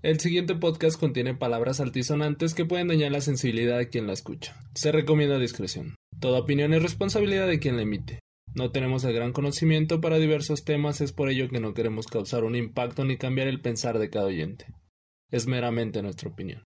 El siguiente podcast contiene palabras altisonantes que pueden dañar la sensibilidad de quien la escucha. Se recomienda discreción. Toda opinión es responsabilidad de quien la emite. No tenemos el gran conocimiento para diversos temas, es por ello que no queremos causar un impacto ni cambiar el pensar de cada oyente. Es meramente nuestra opinión.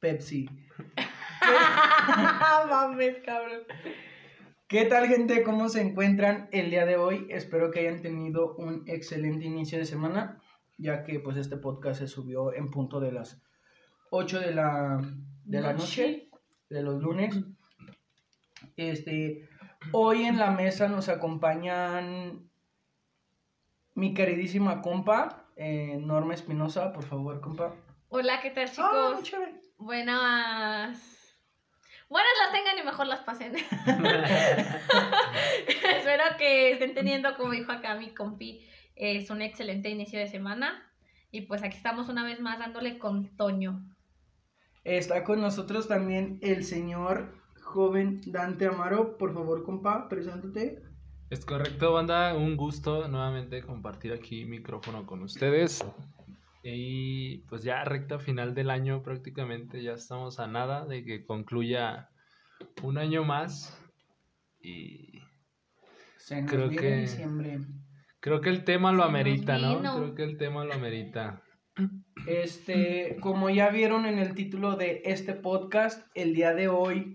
Pepsi. Mames, cabrón. ¿Qué tal gente? ¿Cómo se encuentran el día de hoy? Espero que hayan tenido un excelente inicio de semana, ya que pues este podcast se subió en punto de las 8 de la, de la noche, de los lunes. Este, hoy en la mesa nos acompañan mi queridísima compa, eh, Norma Espinosa, por favor, compa. Hola, ¿qué tal, Ah, chicos? muy chévere. Buenas. Buenas las tengan y mejor las pasen. Espero que estén teniendo, como dijo acá mi compi, es un excelente inicio de semana. Y pues aquí estamos una vez más dándole con Toño. Está con nosotros también el señor joven Dante Amaro. Por favor, compa, preséntate. Es correcto, banda. Un gusto nuevamente compartir aquí micrófono con ustedes. Y pues ya recta final del año prácticamente, ya estamos a nada de que concluya un año más. Y Se nos Creo que- diciembre. creo que el tema lo Se amerita, ¿no? Creo que el tema lo amerita. Este, como ya vieron en el título de este podcast, el día de hoy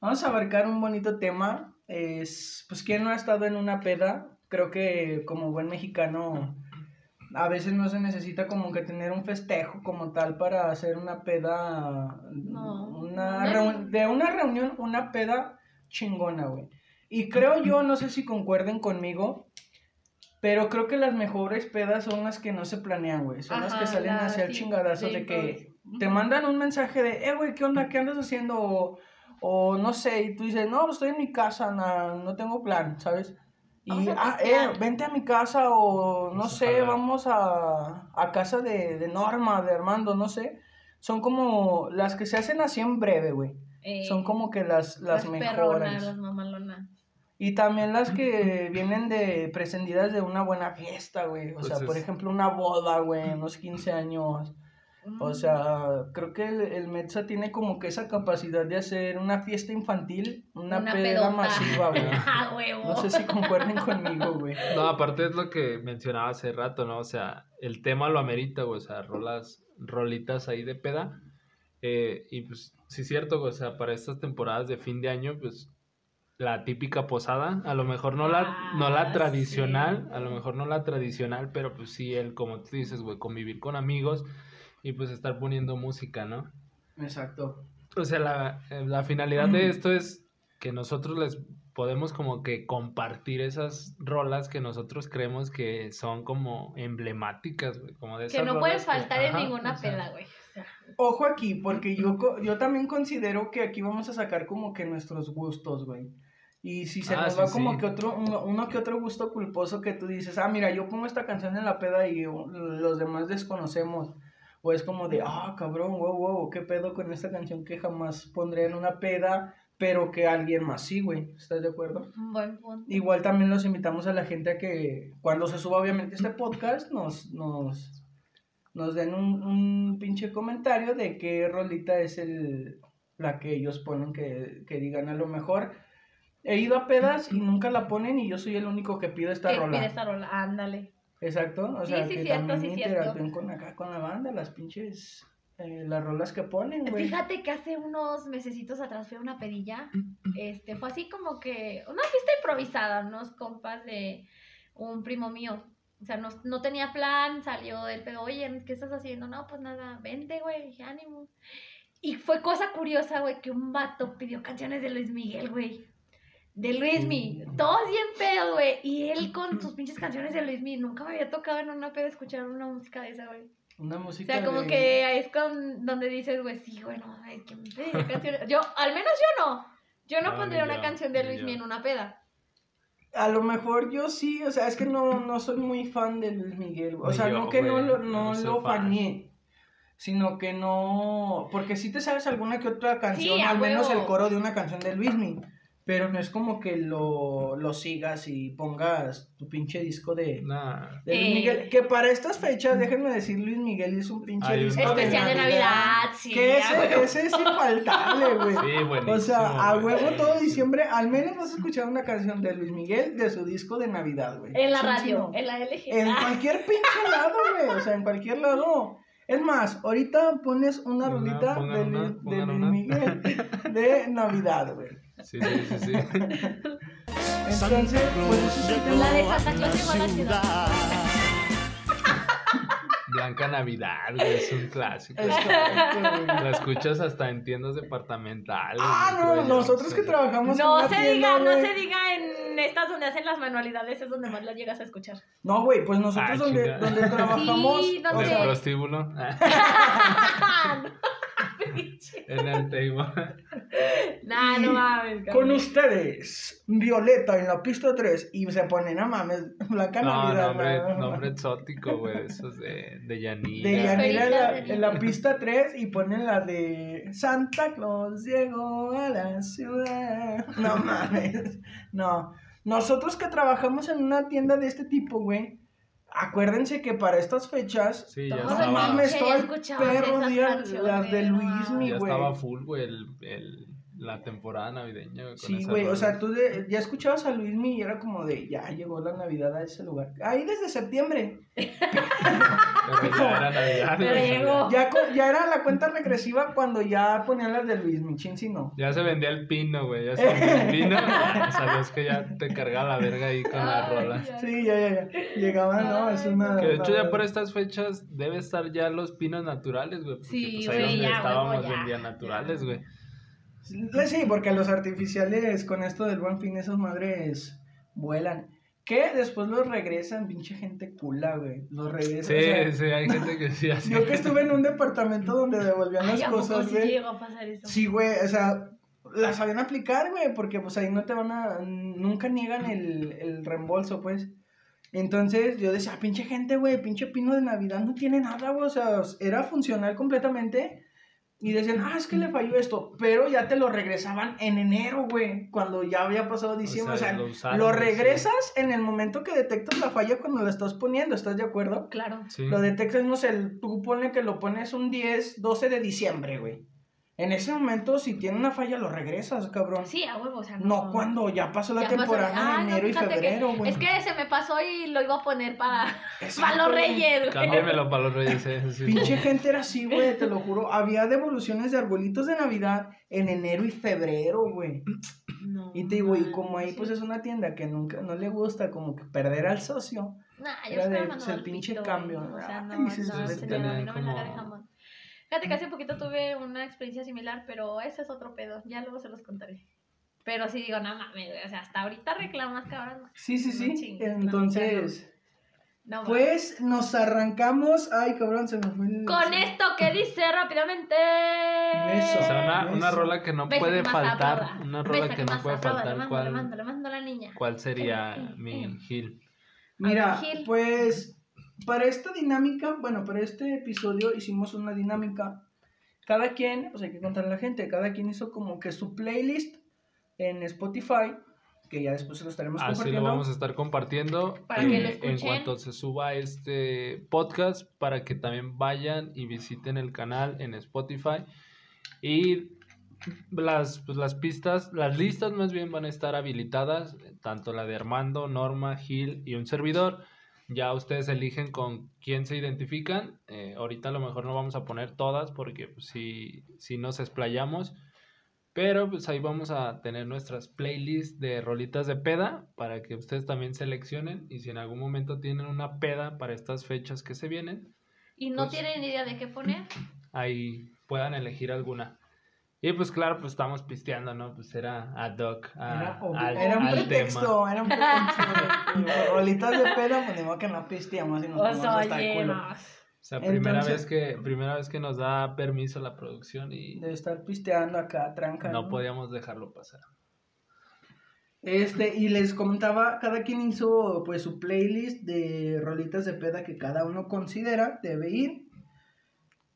vamos a abarcar un bonito tema. Es, pues, ¿quién no ha estado en una peda? Creo que como buen mexicano, a veces no se necesita como que tener un festejo como tal para hacer una peda, No. una reun- de una reunión, una peda chingona, güey. Y creo yo, no sé si concuerden conmigo, pero creo que las mejores pedas son las que no se planean, güey. Son las que salen hacia el sí, de que te mandan un mensaje de, eh, güey, ¿qué onda? ¿Qué andas haciendo? O, o no sé, y tú dices, no, pues estoy en mi casa, na- no, tengo plan, ¿sabes? Y, Vamos ah, eh, vente a mi casa o no sé, vamos a, a casa de, de Norma, de Armando, no sé. Son como las que se hacen así en breve, güey. Eh, Son como que las, las, perronas, mejores. las mamalonas. Y también las que vienen de prescindidas de una buena fiesta, güey. O Pues sea, por ejemplo, una boda, güey, unos 15 años. O Mm. sea, creo que el, el Metza tiene como que esa capacidad de hacer una fiesta infantil, una, Una peda pedota. masiva, güey. ¡Ah! No sé si concuerden conmigo, güey. No, aparte es lo que mencionaba hace rato, ¿no? O sea, el tema lo amerita, güey. O sea, rolas, rolitas ahí de peda. Eh, y pues, sí es cierto, güey, o sea, para estas temporadas de fin de año, pues, la típica posada, a lo mejor no la, no la Ah, tradicional, sí. a lo mejor no la tradicional, pero pues sí, el, como tú dices, güey, convivir con amigos y pues estar poniendo música, ¿no? Exacto. O sea, la, eh, la finalidad de esto es que nosotros les podemos como que compartir esas rolas que nosotros creemos que son como emblemáticas, güey, como de Que esas no puedes faltar en ajá, ninguna o sea, peda, güey. Ojo aquí, porque yo, co- yo también considero que aquí vamos a sacar como que nuestros gustos, güey. Y si se Ah, nos sí, va como sí. que otro, uno, uno que otro gusto culposo que tú dices, ah, mira, yo pongo esta canción en la peda y uh, los demás desconocemos. O es como de, ah, cabrón, wow, wow, qué pedo con esta canción que jamás pondré en una peda, pero que alguien más sí, güey. ¿Estás de acuerdo? buen punto. Igual también los invitamos a la gente a que cuando se suba obviamente este podcast nos, nos, nos den un, un pinche comentario de qué rolita es el, la que ellos ponen que, que digan a lo mejor. He ido a pedas y nunca la ponen y yo soy el único que pido esta ¿Qué rola. pide esta rola? Ándale. Exacto, o Sí, sea, sí, que cierto, también sí, cierto. interactúen con acá, con la banda, las pinches, eh, las rolas que ponen, güey. Fíjate que hace unos mesecitos atrás fui a una pedilla. Este, fue así como que una fiesta improvisada, unos compas de un primo mío. O sea, no, no tenía plan, salió el pedo, oye, ¿qué estás haciendo? No, pues nada, vente, güey, dije, ánimo. Y fue cosa curiosa, güey, que un vato pidió canciones de Luis Miguel, güey. De Luismi, todos bien pedo, güey. Y él con sus pinches canciones de Luismi. Nunca me había tocado en una pedo escuchar una música de esa, güey. Una O música sea, como de- que es con donde dices, güey, sí, bueno, es que me pediría canciones. Yo, al menos yo no. Yo no pondría una canción de ni Luis yo. en una peda. A lo mejor yo sí, o sea, es que no, no soy muy fan de Luis Miguel. O sea, yo, no que no güey, lo, no lo fan. faneé, sino que no... Porque sí te sabes alguna que otra canción, al menos huevo. el coro de una canción de Luismi. Pero no es como que lo, lo sigas y pongas tu pinche disco de, Nah. de Luis Eh. Miguel. Que para estas fechas, déjenme decir, Luis Miguel es un pinche un- disco Especial de Navidad, sí. Que a ese, ese es infaltable, güey. Sí, buenísimo. O sea, a huevo todo diciembre, al menos vas a escuchar una canción de Luis Miguel de su disco de Navidad, güey. En la radio, en la LG. En cualquier pinche lado, güey. O sea, en cualquier lado. Es más, ahorita pones una Una, rolita de, una, Luis, de Luis. Miguel de Navidad, güey. Sí, sí, sí, sí. Entonces, pues La de Santa Claus llegó a la ciudad. Blanca Navidad, güey, es un clásico. es correcto. La escuchas hasta en tiendas departamentales. Ah, no, nosotros que trabajamos en No una se tienda, diga, no se diga en estas donde hacen las manualidades, es donde más la llegas a escuchar. No, güey, pues nosotros Ah, donde, donde trabajamos. Sí, donde- El prostíbulo. en el nah, no mames. Con ustedes, Violeta en la pista 3 y se ponen a mames, Blanca No, Navidad. nombre, no, no. nombre exótico, güey. Esos de, de Yanira. De Yanira en la, Feliz en la pista 3 y ponen la de Santa Claus llegó a la ciudad. No mames. No. Nosotros que trabajamos en una tienda de este tipo, güey. Acuérdense que para estas fechas. Sí, ya estaba- mames, todo el perro día las de no Luismi, Ya güey. estaba full, güey, el, el, la temporada navideña. con Sí, güey, o sea, tú de- ya escuchabas a Luismi y era como de, ya llegó la Navidad a ese lugar. Ahí desde septiembre. Pero ya era Navidad. Pero güey. llegó. Ya, era la cuenta regresiva cuando ya ponían las de Luismi, chin si no. Ya se vendía el pino, güey. Ya se vendía el pino. Sabías que ya te cargaba la verga ahí con rolas. ya. Sí, ya, ya, ya. Llegaban, ¿no? Es una... Que de hecho ya por estas fechas debe estar ya los pinos naturales, güey. Porque Sí, pues ahí donde ya, estábamos vendían naturales, güey. Sí, porque los artificiales con esto del buen fin, esas madres vuelan. Que después los regresan, pinche gente cula, güey. Los regresan. Sí, o sea, sí, hay gente que sí así. Yo que estuve en un departamento donde devolvían las ¿a poco cosas, sí güey. llegó a pasar eso? Sí, güey, o sea, las sabían aplicar, güey, porque pues ahí no te van a, nunca niegan el, el reembolso, pues. Entonces yo decía, "Ah, pinche gente, güey, pinche pino de Navidad no tiene nada, güey, o sea, era funcional completamente. Y decían, ah, es que le falló esto, pero ya te lo regresaban en enero, güey, cuando ya había pasado diciembre. O sea, lo lo, usaron, regresas en el momento que detectas la falla cuando la estás poniendo, ¿estás de acuerdo? Claro. Sí. Lo detectas, no sé, el- tú pone que lo pones un 10, 12 de diciembre, güey. En ese momento, si tiene una falla, lo regresas, cabrón. Sí, a huevo, o sea, No cuando ya pasó la Ya pasó- temporada no, enero y febrero, güey. Es que se me pasó y lo iba a poner para, para los reyes, güey. Cámbiamelo para los reyes, eh, sí. Pinche gente era así, güey, te lo juro. Había devoluciones de arbolitos de Navidad en enero y febrero, güey. No, Y te digo, y como ahí pues es una tienda que nunca, no le gusta como que perder al socio. Nah, yo Era de, pues, el pinche pito, cambio. O sea, no, Ay, no, pues, no la Fíjate que hace poquito tuve una experiencia similar, pero ese es otro pedo. Ya luego se los contaré. Pero sí digo, no mames, güey, O sea, hasta ahorita reclamas, cabrón. Sí, sí, No sí. chingues, Entonces, No, mames. pues nos arrancamos. Ay, cabrón, se me fue el. Con esto que dice rápidamente. Eso. O sea, una, una rola que no puede faltar. aplauda. Una rola que no puede aplauda. faltar. Le mando, ¿Cuál, le mando, le mando a la niña. ¿Cuál sería Eh, eh, mi eh. Gil? Mira, A ver, Gil. pues para esta dinámica, bueno, para este episodio hicimos una dinámica. Cada quien, pues hay que contarle a la gente, cada quien hizo como que su playlist en Spotify, que ya después se lo estaremos Así compartiendo. lo vamos a estar compartiendo Para que lo en escuchen. cuanto se suba este podcast, para que también vayan y visiten el canal en Spotify. Y las, pues, las pistas, las listas más bien van a estar habilitadas, tanto la de Armando, Norma, Gil y un servidor. Ya ustedes eligen con quién se identifican. Eh, ahorita a lo mejor no vamos a poner todas porque pues, si, si nos explayamos. Pero pues ahí vamos a tener nuestras playlists de rolitas de peda para que ustedes también seleccionen y si en algún momento tienen una peda para estas fechas que se vienen, Y no Pues- tienen idea de qué poner. ahí puedan elegir alguna. Y pues claro, pues estamos pisteando, ¿no? Pues era ad hoc a- Era, al, era un al pretexto, tema. era un pretexto. Rolitas de peda, pues digo que no pisteamos y nos Pues ponemos hasta el culo. no. O sea, primera Entonces- vez que primera vez que nos da permiso la producción y De estar pisteando acá, tranca. no podíamos dejarlo pasar. Este, y les comentaba, cada quien hizo pues su playlist de rolitas de peda que cada uno considera debe ir.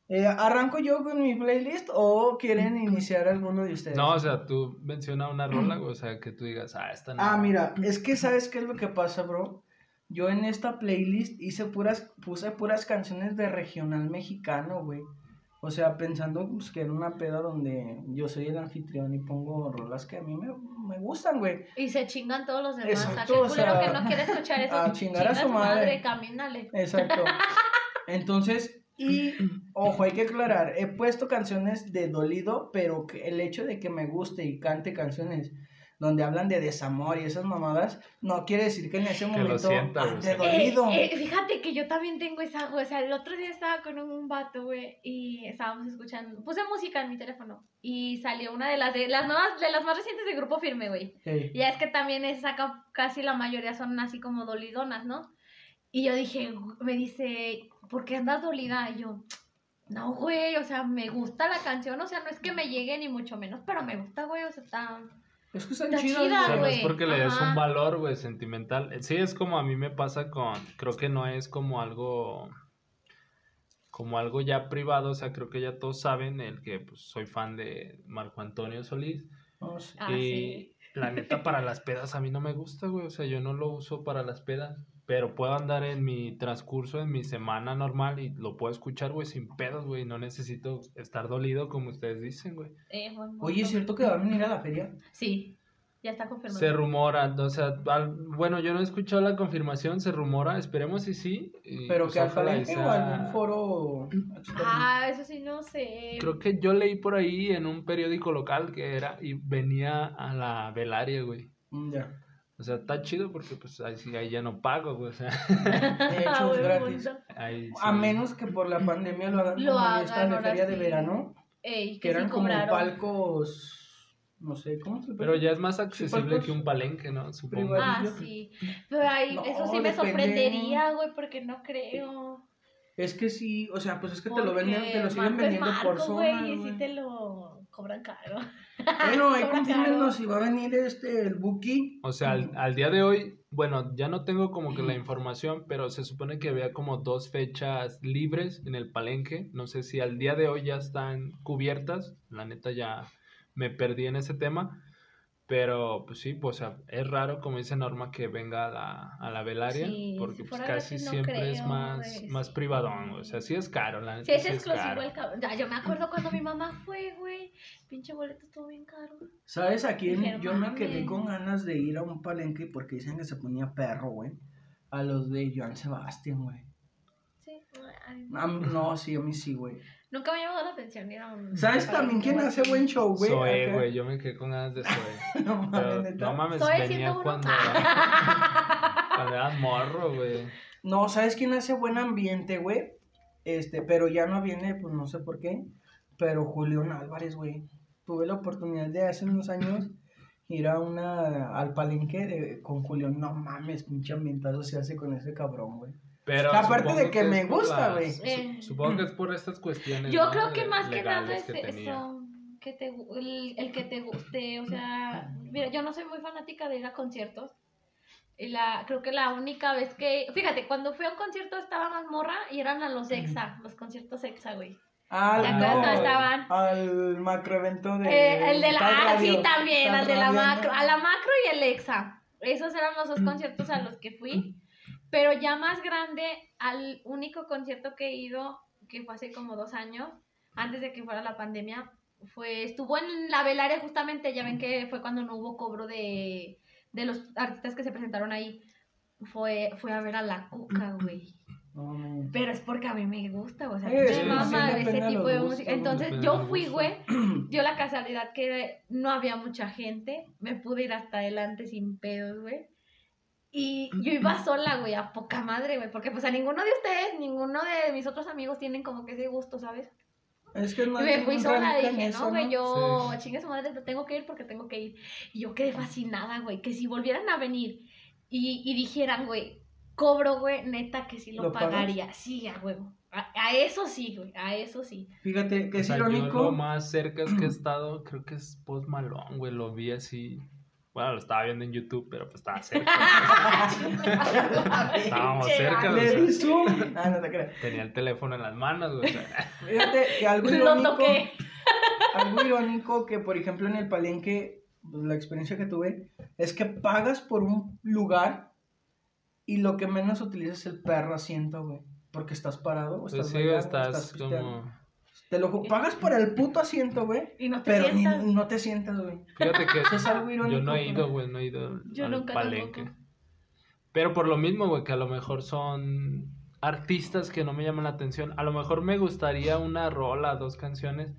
Eh, ¿Arranco yo con mi playlist o quieren iniciar alguno de ustedes? No, o sea, tú menciona una rola, o sea, que tú digas, ah, esta no. Ah, mira, es que ¿sabes qué es lo que pasa, bro? Yo en esta playlist hice puras, puse puras canciones de regional mexicano, güey. O sea, pensando pues, que en una peda donde yo soy el anfitrión y pongo rolas que a mí me, me gustan, güey. Y se chingan todos los demás. Exacto, o culero sea, que no quiere escuchar eso. a chingar a su madre. camínale. Exacto. Entonces, y ojo, hay que aclarar, he puesto canciones de dolido, pero que el hecho de que me guste y cante canciones donde hablan de desamor y esas mamadas, no quiere decir que en ese momento güey. ande Eh, dolido. eh, fíjate que yo también tengo esa. O sea, el otro día estaba con un vato, güey, y estábamos escuchando. Puse música en mi teléfono y salió una de las de las nuevas, de las más recientes de Grupo Firme, güey. Ey. Ya es que también es acá, casi la mayoría son así como dolidonas, ¿no? Y yo dije, me dice, ¿por qué andas dolida? Y yo, no, güey, o sea, me gusta la canción, o sea, no es que me llegue ni mucho menos, pero me gusta, güey, o sea, está... Es que están Está chidas, chida, O sea, no güey. es porque le des un valor, güey, sentimental. Sí, es como a mí me pasa con, creo que no es como algo, como algo ya privado, o sea, creo que ya todos saben el que pues, soy fan de Marco Antonio Solís. No sé. Ah, y sí. la neta para las pedas a mí no me gusta, güey, o sea, yo no lo uso para las pedas, pero puedo andar en mi transcurso, en mi semana normal y lo puedo escuchar, güey, sin pedos, güey, no necesito estar dolido como ustedes dicen, güey. eh, Oye, ¿es cierto que va a venir a la feria? Sí, ya está confirmado. Se rumora, o sea, al- bueno, yo no he escuchado la confirmación, se rumora, esperemos si sí. y, Pero pues, que al palenque o sea- algún foro. Ah, eso sí, no sé. Creo que yo leí por ahí en un periódico local que era y venía a la velaria, güey. Mm, Ya. O sea, está chido porque pues ahí, sí, ahí ya no pago, güey. O sea, De hecho, Ah, es gratis. A menos que por la pandemia lo hagan Lo como hagan, esta de feria de verano, Ey, que que sí eran como cobraron. palcos, no sé, ¿cómo se Pero ya es más accesible que un palenque, ¿no? Supongo. Ah, sí. Pero ahí, No, eso sí me depende. sorprendería, güey, porque no creo. Es que sí, o sea, pues es que te lo venden, te lo siguen Marco es vendiendo por Marco, zona, güey, y güey. sí te lo cobran caro. Bueno, ahí si va a venir este, el Buki. O sea, al, al día de hoy, bueno, ya no tengo como que la información, pero se supone que había como dos fechas libres en el palenque. No sé si al día de hoy ya están cubiertas. La neta ya me perdí en ese tema. Pero pues sí, pues, o sea, es raro, como dice Norma, que venga a la, a la velaria, Sí, porque si pues casi no siempre es más, güey, más sí. privadón. O sea, sí es caro, la neta. Sí, es sí es exclusivo caro. el cabrón. Ya, yo me acuerdo cuando mi mamá fue, güey. Pinche boleto estuvo bien caro. ¿Sabes a quién? Yo me quedé con ganas de ir a un palenque porque dicen que se ponía perro, güey. A los de Joan Sebastián, güey. Sí. A mí- no, sí, a mí sí, güey. Nunca me ha llamado la atención ir a un. ¿Sabes también quién hace buen show, güey? Zoe, güey, yo me quedé con ganas de Zoe. No mames, Pero no mames, Soy venía siendo uno. cuando, cuando eras morro, güey. No, ¿sabes quién hace buen ambiente, güey? Este, pero ya no viene, pues no sé por qué. Pero Julián Álvarez, güey. Tuve la oportunidad de hace unos años ir a una, al palenque de- con Julián. No mames, pinche ambientazo se hace con ese cabrón, güey. Pero Aparte de que me gusta, güey. Eh. Supongo que es por estas cuestiones. Yo ¿no? creo que más que nada es que eso. Que te, el, el que te guste. O sea, mira, yo no soy muy fanática de ir a conciertos. Y la, creo que la única vez que. Fíjate, cuando fui a un concierto estaba más morra y eran a los EXA, los conciertos EXA, güey. Al, ¿Te acuerdas cuando estaban? al macroevento de. Eh, el de la. Ah, Radio, sí, también, al de la ¿no? macro. A la macro y el EXA. Esos eran los dos conciertos a los que fui. Pero ya más grande, al único concierto que he ido, que fue hace como dos años, antes de que fuera la pandemia, fue, estuvo en la velaria justamente, ya ven que fue cuando no hubo cobro de, de los artistas que se presentaron ahí. Fue, fue a ver a la cuca, güey. No. Pero es porque a mí me gusta, o sea, Eh, me sí, mama sí, ese tipo de música. ¿no? Entonces yo fui, güey, dio la casualidad que no había mucha gente, me pude ir hasta adelante sin pedos, güey. Y yo iba sola, güey, a poca madre, güey, porque pues a ninguno de ustedes, ninguno de mis otros amigos tienen como que ese gusto, ¿sabes? Es que no me fui sola, dije, eso, no, güey, yo, Sí. chingue su madre, tengo que ir porque tengo que ir. Y yo quedé fascinada, güey, que si volvieran a venir y, y dijeran, güey, cobro, güey, neta que sí lo, ¿Lo pagas? pagaría. Sí, a huevo. A, a eso sí, güey, a eso sí. Fíjate que O es sea, yo irónico. lo más cerca que he estado, creo que es Post Malone, güey. Lo vi así. Bueno, lo estaba viendo en YouTube, pero pues estaba cerca. Estábamos cerca, sea, Le di zoom. Ah, no te creas. tenía el teléfono en las manos, güey. o sea, Fíjate que algo Lo irónico, toqué. algo irónico que, por ejemplo, en el palenque, pues, la experiencia que tuve, es que pagas por un lugar y lo que menos utilizas es el perro asiento, güey. Porque estás parado o pues estás sí, bailando, estás pisteando. como... Te lo pagas por el puto asiento, güey. Y no te Pero ni, sientas. no te sientas, güey. Fíjate que Eso es algo irónico. yo no he ido, güey, no he ido Yo al nunca palenque. tampoco. Pero por lo mismo, güey, que a lo mejor son artistas que no me llaman la atención. A lo mejor me gustaría una rola, dos canciones,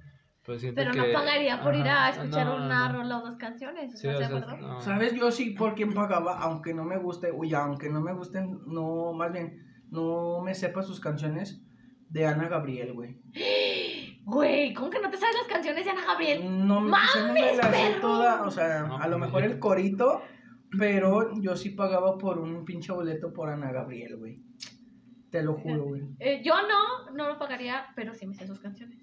pero siento Pero que... no pagaría por ir a escuchar no, no, una no. rola o dos canciones. Sí, ¿Estás o sea, no. ¿Sabes? Yo sí por quien pagaba, aunque no me guste, uy, aunque no me gusten, no, más bien, no me sepa sus canciones de Ana Gabriel, güey. Güey, ¿cómo que no te sabes las canciones de Ana Gabriel? No me, quizá no me ¡Mames, la sé perro! toda, o sea, No, a lo pues, mejor el corito, pero yo sí pagaba por un pinche boleto por Ana Gabriel, güey. Te lo juro, güey. Eh, yo no, no lo pagaría, pero sí me sé sus canciones.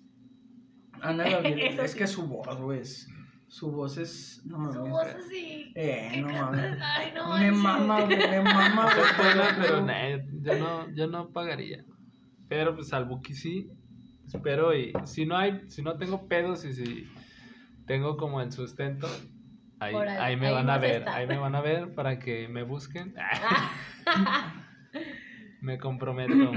Ana Gabriel, es sí. que su voz, güey, es- su voz es, no. Su voz así. Eh, no mames. Ay, no Me mama, güey, me mama. Es pero yo no, yo no pagaría. Pero pues al Buki sí. Espero y si no hay, si no tengo pedos y si tengo como el sustento, ahí, ahí, ahí me ahí van a ver, estar. ahí me van a ver para que me busquen. me comprometo.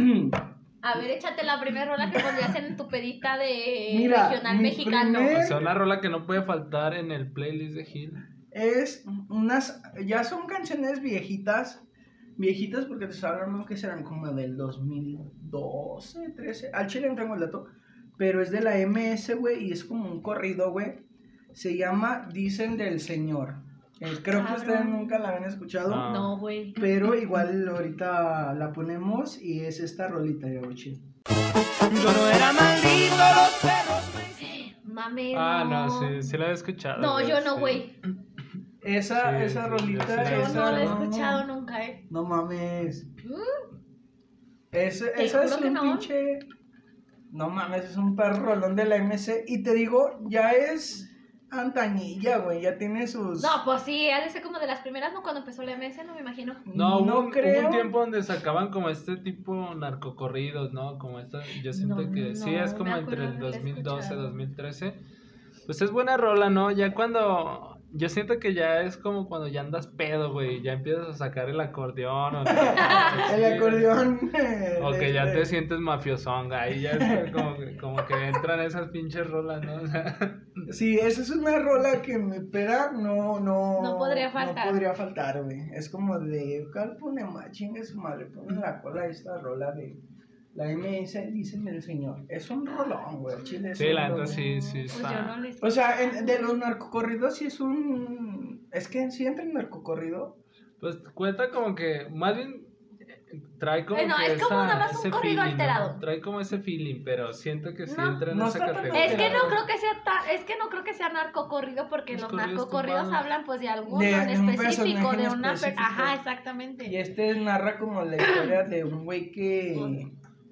A ver, échate la primera rola que pondrías en tu pedita de Mira, regional mi mexicano. primer- O sea, una rola que no puede faltar en el playlist de Gil. es unas, ya son canciones viejitas, viejitas porque te estoy hablando que serán como del 2012, 13, al chile no tengo el dato, pero es de la MS, güey, y es como un corrido, güey, se llama Dicen del Señor, Eh, creo que ustedes nunca la habían escuchado, Ah. No, güey. pero igual ahorita la ponemos y es esta rolita, güey, chido. Yo no era maldito, los perros. Mames. Ah, no, no, sí, sí la he escuchado. No, yo no, sí. güey. Esa, Sí, esa sí, rolita, yo esa, no la he escuchado nunca. No mames. Mm, Ese, esa es un no. pinche. No mames, es un perro rolón de la MC. Y te digo, ya es antañilla, güey. Ya tiene sus. No, pues sí, ha de ser como de las primeras, ¿no? Cuando empezó la MS, no me imagino. No, no un, hubo creo. un tiempo donde sacaban como este tipo narcocorridos, ¿no? Como esta, yo siento No, que sí, es como entre el haberla 2012, escuchado. 2013. Pues es buena rola, ¿no? Ya cuando, yo siento que ya es como cuando ya andas pedo, güey, ya empiezas a sacar el acordeón o, El acordeón. o que ya de- te sientes mafiosonga, ahí ya es como, que- como que entran esas pinches rolas, ¿no? O sea, Sí, esa es una rola que mi peda no, no. No podría faltar. No podría faltar, güey. Es como de. ¿Cuál pone más? Chingue su madre. Pone la cola esta rola de. La MS, dicen el señor. Es un rolón, güey. Chile es sí, un la neta rolón. sí, sí Pues no O sea, en- de los narcocorridos sí es un... Es que sí entra en narcocorrido. Pues cuenta como que, más bien trae como Bueno, que es como esa- nada más un ese corrido feeling, ¿no? alterado. Trae como ese feeling, pero siento que sí No, entra en no esa categoría. Es que no creo que sea ta- es que no creo que sea narcocorrido porque Los los, corridos narcocorridos hablan pues de algún De- en de un específico, de en una específico. ajá, Y exactamente. este narra como la historia de un güey que...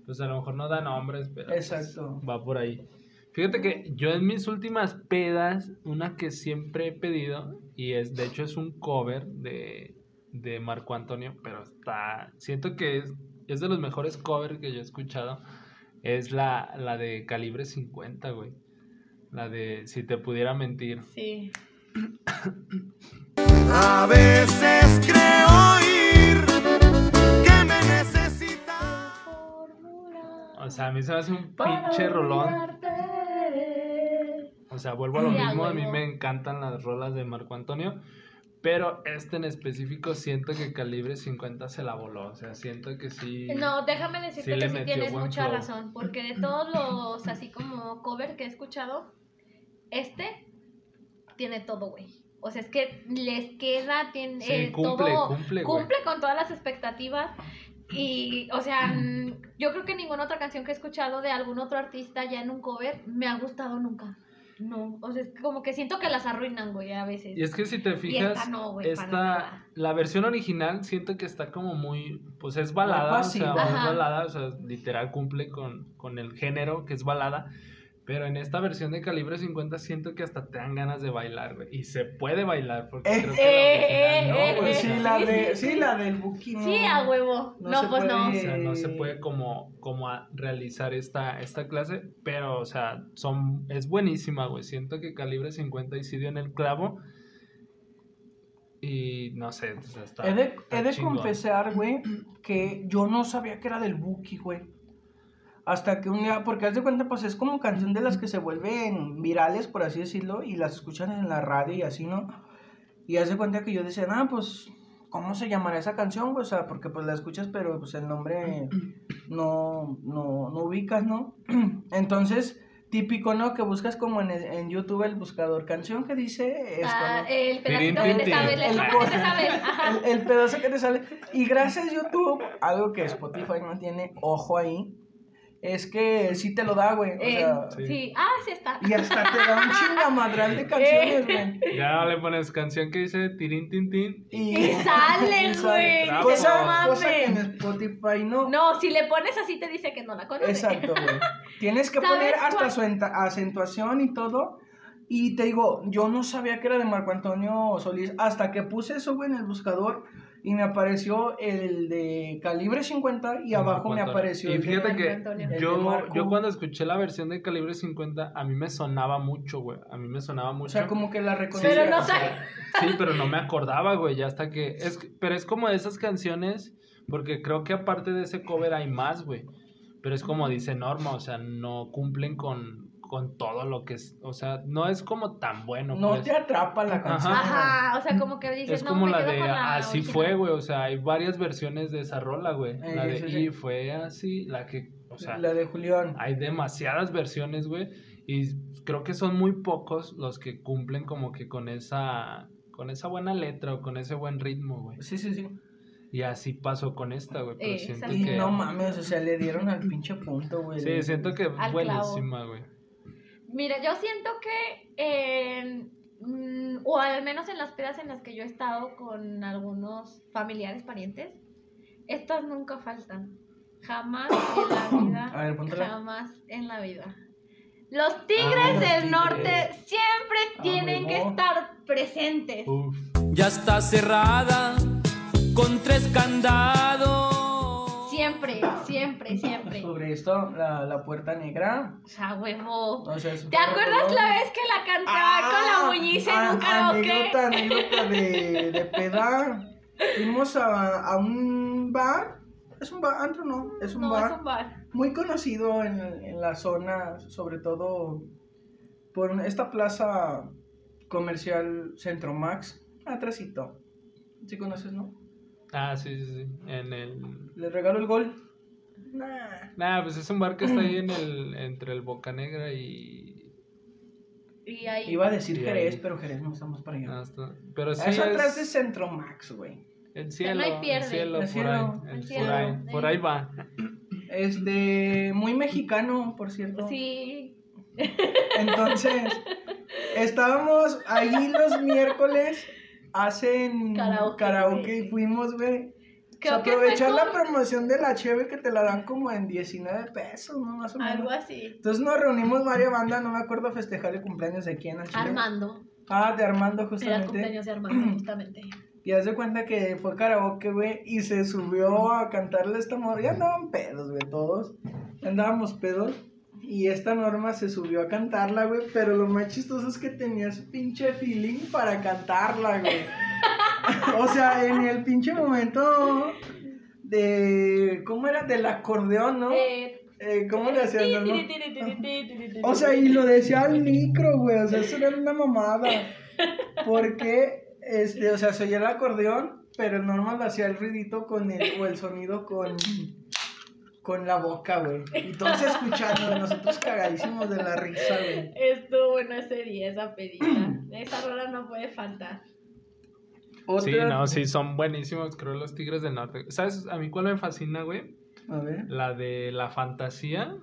Pues a lo mejor no da nombres, pero pues, va por ahí. Fíjate que yo en mis últimas pedas, una que siempre he pedido, y es de hecho es un cover de, de Marco Antonio, pero está, siento que es, es de los mejores covers que yo he escuchado, es la, la de calibre 50, güey. La de Si te pudiera mentir. Sí. A veces creo oír O sea, a mí se me hace un pinche rolón. O sea, vuelvo a lo mismo, a mí me encantan las rolas de Marco Antonio, pero este en específico siento que Calibre 50 se la voló, o sea, siento que sí. No, déjame decirte Sí que sí tienes mucha flow. razón, porque de todos los así como cover que he escuchado, este tiene todo, güey. O sea, es que les queda, tiene Sí, eh, cumple, todo, cumple, cumple con todas las expectativas. Y, o sea, mm, yo creo que ninguna otra canción que he escuchado de algún otro artista ya en un cover me ha gustado nunca. No, o sea, es como que siento que las arruinan, güey, a veces. Y es que si te fijas, esta no, güey, para esta, nada. la versión original siento que está como muy, pues es balada, o sea, balada, o sea, literal cumple con, con el género que es balada, Pero en esta versión de calibre 50 siento que hasta te dan ganas de bailar, güey. Y se puede bailar, porque Eh, creo que eh, la original eh, no, güey. Sí, eh, la de, sí, sí, la del. Sí, a huevo. No No, se pues no. O puede. sea, no se Eh, puede como, como a realizar esta, esta clase, pero, o sea, son, es buenísima, güey. Siento que calibre 50 y sí dio en el clavo. Y no sé, o sea, está. He de, está he de confesar, güey, que yo no sabía que era del Buki, güey. Hasta que un día, porque haz de cuenta, pues es como canción de las que se vuelven virales, por así decirlo, y las escuchan en la radio y así, ¿no? Y haz de cuenta que yo decía, ah, pues, ¿cómo se llamará esa canción? O sea, porque pues la escuchas, pero pues el nombre no, no, no ubicas, ¿no? Entonces, típico, ¿no? Que buscas como en, en YouTube el buscador canción que dice esto, Ah, ¿no? el pedacito que te el que te el, el pedazo que te sale. Y gracias YouTube, algo que Spotify no tiene, ojo ahí, es que sí te lo da, güey. O Eh, sea, Sí. sí. ah, sí está. y hasta te da un chingamadral de canciones, güey. Ya le pones canción que dice tirín, tin, tin. Y, Y sale, güey. Cosa, No cosa que en mames. Spotify no. No, si le pones así te dice que no la conoce. Exacto, güey. Tienes que ¿Sabes poner hasta cuál? su acentuación y todo. Y te digo, yo no sabía que era de Marco Antonio Solís hasta que puse eso, güey, en el buscador y me apareció el de calibre 50 y abajo me apareció Y el de- fíjate que yo, Marco. yo cuando escuché la versión de calibre 50, a mí me sonaba mucho, güey. A mí me sonaba mucho. O sea, como que la Sí, reconocí. Pero no o sea. Sí, pero no me acordaba, güey, ya hasta que... Es, que- pero es como de esas canciones, porque creo que aparte de ese cover hay más, güey. Pero es como dice Norma, o sea, no cumplen con, con todo lo que es... O sea, no es como tan bueno, No pues. te atrapa la canción. Ajá, o sea, como que dices, Es no, como me la quedo de la Así original. fue, güey. O sea, hay varias versiones de esa rola, güey. Eh, La de sí, Y fue así, la que... O sea, la de Julián. hay demasiadas versiones, güey. Y creo que son muy pocos los que cumplen como que con esa... Con esa buena letra o con ese buen ritmo, güey. Sí, sí, sí. Y así pasó con esta, güey. Pero Eh, siento que... no mames, o sea, le dieron al pinche punto, güey. Sí, siento que buenísima, güey. Mira, yo siento que, en, mm, o al menos en las pedas en las que yo he estado con algunos familiares, parientes, estas nunca faltan. Jamás en la vida. A ver, póntela. Jamás en la vida. Los tigres Ah, los del tigres. norte siempre Ah, tienen que estar presentes. Uf. Ya está cerrada con tres candados. Siempre, siempre, siempre. Sobre esto, la, la puerta negra. O sea, huevo. O sea, es ¿Te acuerdas la vez que la cantaba con la muñiza en un karaoke? Ah, Anécdota, anécdota de, de peda. Fuimos a, a un bar. Es un bar, antro no, es un No, bar es un bar. muy conocido en, en la zona, sobre todo por esta plaza comercial Centro Max, atrásito. ¿Sí conoces, no? Ah, sí, sí, sí. En el... Le regalo el gol. Nah. Nah, pues es un bar que está ahí en el... Entre el Boca Negra y... Y ahí. Iba a decir Jerez, ahí. pero Jerez no estamos para allá. Ah, está- Pero sí es atrás de. Centro Max, güey. El no cielo, el cielo, El por cielo, ahí. el el- cielo, por ahí, eh. por ahí va. Este, muy mexicano, por cierto. Sí. Entonces, estábamos ahí los miércoles, hacen Karaoke, karaoke y fuimos, güey. O sea, Creo que aprovechar la promoción de la cheve que te la dan como en 19 pesos, ¿no? Más o menos. Algo así. Entonces nos reunimos varias bandas, no me acuerdo festejar el cumpleaños de quién. Armando. Ah, de Armando Era el justamente. cumpleaños de Armando, justamente. Y haz de cuenta que fue karaoke, güey, y se subió a cantarle esta morra. Ya andaban pedos, güey, todos. Andábamos pedos. Y esta norma se subió a cantarla, güey, pero lo más chistoso es que tenía su pinche feeling para cantarla, güey. o sea, en el pinche momento de... ¿Cómo era? Del acordeón, ¿no? Eh, Eh, ¿Cómo le hacían, ti, O sea, y lo decía al micro, güey. O sea, eso era una mamada. Porque, este, o sea, se oía el acordeón, pero el normal hacía el ruidito con el, o el sonido con, con la boca, güey. Y todos escuchando, nosotros cagadísimos de la risa, güey. Estuvo bueno ese día, esa pedita. Esa rola no puede faltar. Sí, no, sí, son buenísimos, creo, los Tigres del Norte. ¿Sabes a mí cuál me fascina, güey? A ver. La de La Fantasía.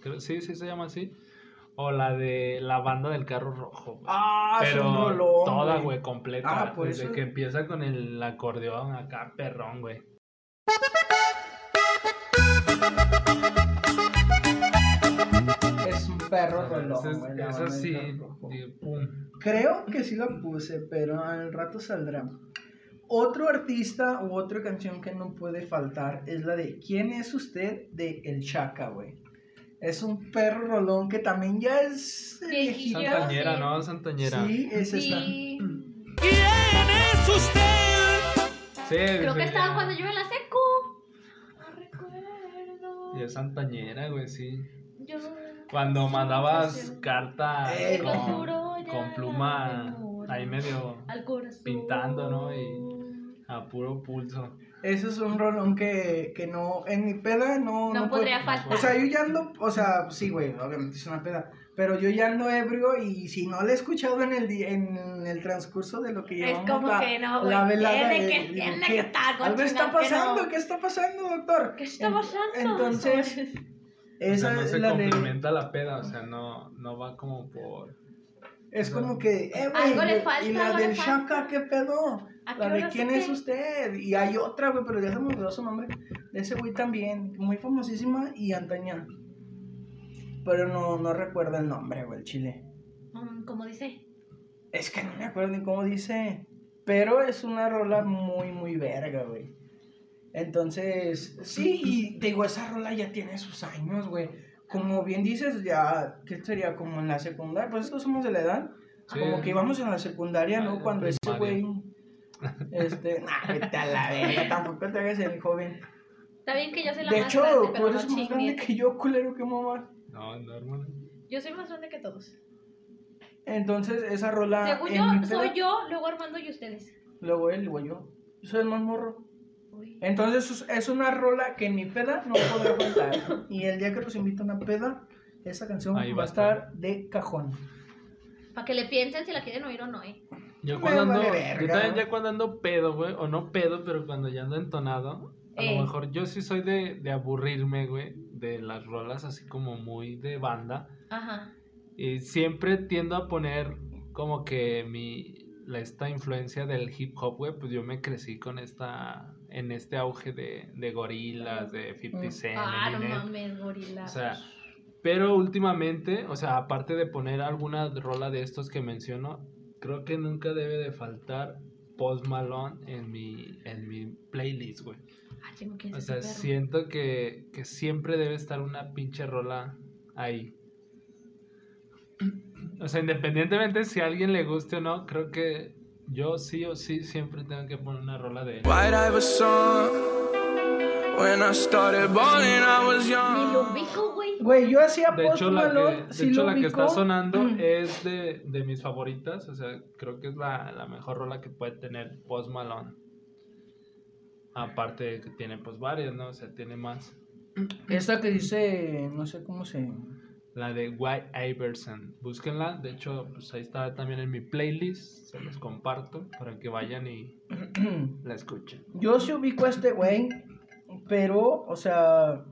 Creo, sí, sí se llama así. O la de La Banda del Carro Rojo. güey. Ah, es un Pero rolón, toda, güey, completa. Ah, por desde eso- que empieza con el acordeón acá, perrón, güey. Perro ese es- güey, la Eso banda sí, del rojo. y pum. Creo que sí lo puse, pero al rato saldrá. Otro artista u otra canción que no puede faltar es la de ¿Quién es usted? de El Chaka, güey. Es un perro rolón que también ya es Viejillo. viejito. Santañera, sí. ¿no? Santañera. Sí, es esta. Sí. ¿Quién es usted? Sí, Creo que estaba ya. cuando yo en la secu. No recuerdo. Y es Santañera, güey, sí. Cuando mandabas carta Eh, con, juro ya con pluma ahí medio pintando, ¿no? Y- a puro pulso. Ese es un rolón que, que no, en mi peda no... No, puede- podría faltar. O sea, yo ya ando, o sea, sí, güey, obviamente es una peda, pero yo ya ando ebrio y si no la he escuchado en el, di- en el transcurso de lo que Es llevamos como la, que no, güey. Tiene eh, que, tiene que estar Algo está que no. pasando, ¿qué está pasando, doctor? ¿Qué está pasando? Entonces, O esa sea, no es se la de... complementa la peda, o sea, no, no va como por... Es como que, eh, Algo güey, le y- falta, y la algo le del. Shaka, ¿qué pedo? ¿A qué La de quién es usted. Y hay otra, güey, pero ya se me olvidó su nombre. De ese güey también, muy famosísima y antaña. Pero no, no recuerdo el nombre, güey, el chile. Mm, Como dice. Es que no me acuerdo ni cómo dice. Pero es una rola muy, muy verga, güey. Entonces, sí, y te digo, esa rola ya tiene sus años, güey. Como bien dices, ya, ¿qué sería? Como en la secundaria, pues es que somos de la edad. Sí. Como que íbamos en la secundaria, Ah, ¿no? en Cuando ese güey. Este, nah, vete a la verga, tampoco te hagas el joven. Está bien que yo soy la De más hecho, grande, tú pero eres no más grande que yo, culero, que mamá. No, no, hermano. Yo soy más grande que todos. Entonces, esa rola. Según yo, soy yo, luego Armando y ustedes. Luego él, luego yo. Yo soy el más morro. Entonces es- una rola que en mi peda no podrá faltar. Y el día que los invito a una peda, esa canción Ahí va va a estar. de cajón. Para que le piensen si la quieren oír o no, ¿eh? Yo Me cuando ando, vale yo también ya cuando ando pedo, güey, o no pedo, pero cuando ya ando entonado, a Eh. lo mejor yo sí soy de, de aburrirme, güey, de las rolas así como muy de banda. Ajá. Y siempre tiendo a poner como que mi, la, esta influencia del hip hop, güey, pues yo me crecí con esta, en este auge de, de gorilas, de 50 Mm. Cent, Ah, no mames, gorila. O sea, pero últimamente, o sea, aparte de poner alguna rola de estos que menciono, creo que nunca debe de faltar Post Malone en mi, en mi playlist, güey. Ah, chingo, ¿quién O sea, perro? siento que, que siempre debe estar una pinche rola ahí. O sea, independientemente si a alguien le guste o no, creo que yo sí o sí siempre tengo que poner una rola de él. White Iverson. When I started balling, I was Ni lo young. ubico, güey. Güey, yo hacía De Post hecho, la Malone, que, de sí hecho, lo la que está sonando Mm. es de, de mis favoritas. O sea, creo que es la, la mejor rola que puede tener Post Malone. Aparte de que tiene pues varias, ¿no? O sea, tiene más. Esta que dice, no sé cómo se... La de White Iverson. Búsquenla. De hecho, pues ahí está también en mi playlist. Se los comparto para que vayan y la escuchen. Yo sí ubico a este güey, pero, o sea,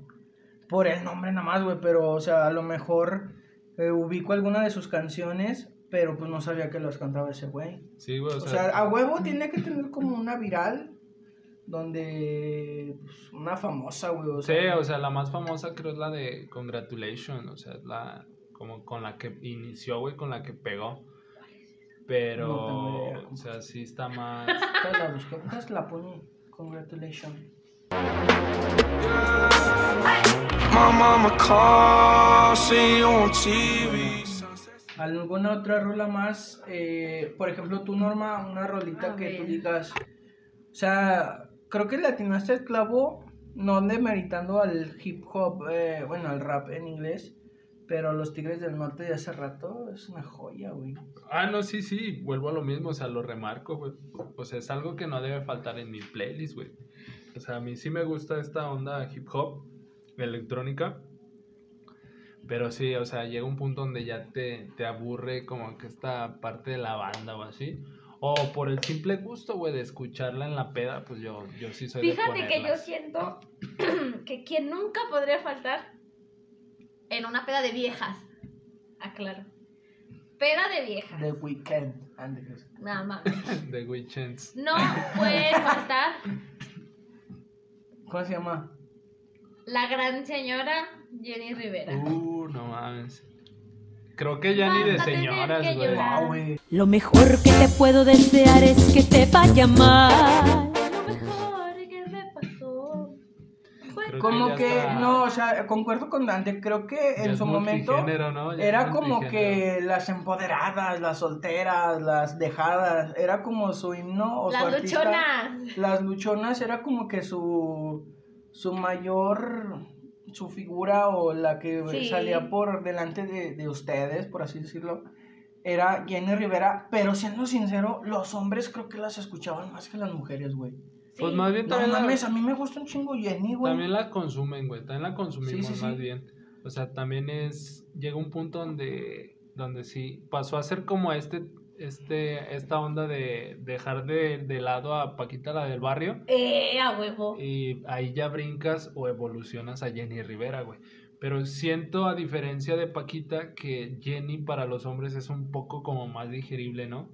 por el nombre nada más, güey, pero, o sea, a lo mejor eh, ubico alguna de sus canciones, pero pues no sabía que las cantaba ese güey. Sí, güey. O sea, a huevo tiene que tener como una viral, donde, pues, una famosa, güey, o Sí, sea, o sea, la más famosa creo es la de Congratulations, o sea, es la como con la que inició, güey, con la que pegó. Pero, No tengo idea. o sea, sí está más... la busqué, ahorita la pone, congratulations. ¿Alguna otra rola más? Eh, por ejemplo, tú, Norma, una rolita que tú digas. O sea, creo que le atinaste el clavo, no demeritando al hip hop, eh, bueno, al rap en inglés, pero los Tigres del Norte de hace rato es una joya, güey. Ah, no, sí, sí, vuelvo a lo mismo, o sea, lo remarco, güey. O sea, es algo que no debe faltar en mi playlist, güey. O sea, a mí sí me gusta esta onda hip hop, electrónica. Pero sí, o sea, llega un punto donde ya te, te aburre como que esta parte de la banda o así. O por el simple gusto, güey, de escucharla en la peda, pues yo, yo sí soy de Fíjate que yo siento que quien nunca podría faltar en una peda de viejas. Aclaro. Peda de viejas. The Weeknd. Antes. Nada más. The Weekends. No puede faltar ¿Cómo se llama? la gran señora Jenny Rivera. Uh, no mames. Creo que ya ni de señoras, güey. Lo mejor que te puedo desear es que te vaya mal. Lo mejor que me pasó fue Como que, está- no, o sea, concuerdo con Dante, creo que ya en su momento era como que las empoderadas, las solteras, las dejadas, era como su himno o su Las artista. luchonas. Las luchonas era como que su, su mayor, su figura o la que Sí. salía por delante de, de ustedes, por así decirlo, era Jenny Rivera, pero siendo sincero, los hombres creo que las escuchaban más que las mujeres, güey. Pues más bien No también, la, mames, a mí me gusta un chingo Jenny, güey. también la consumen, güey. También la consumimos Sí, sí, más sí. bien. O sea, también es. Llega un punto donde. Donde sí. Pasó a ser como este. Este. Esta onda de dejar de, de lado a Paquita la del barrio. Eh, a huevo. Y ahí ya brincas o evolucionas a Jenny Rivera, güey. Pero siento, a diferencia de Paquita, que Jenny para los hombres es un poco como más digerible, ¿no?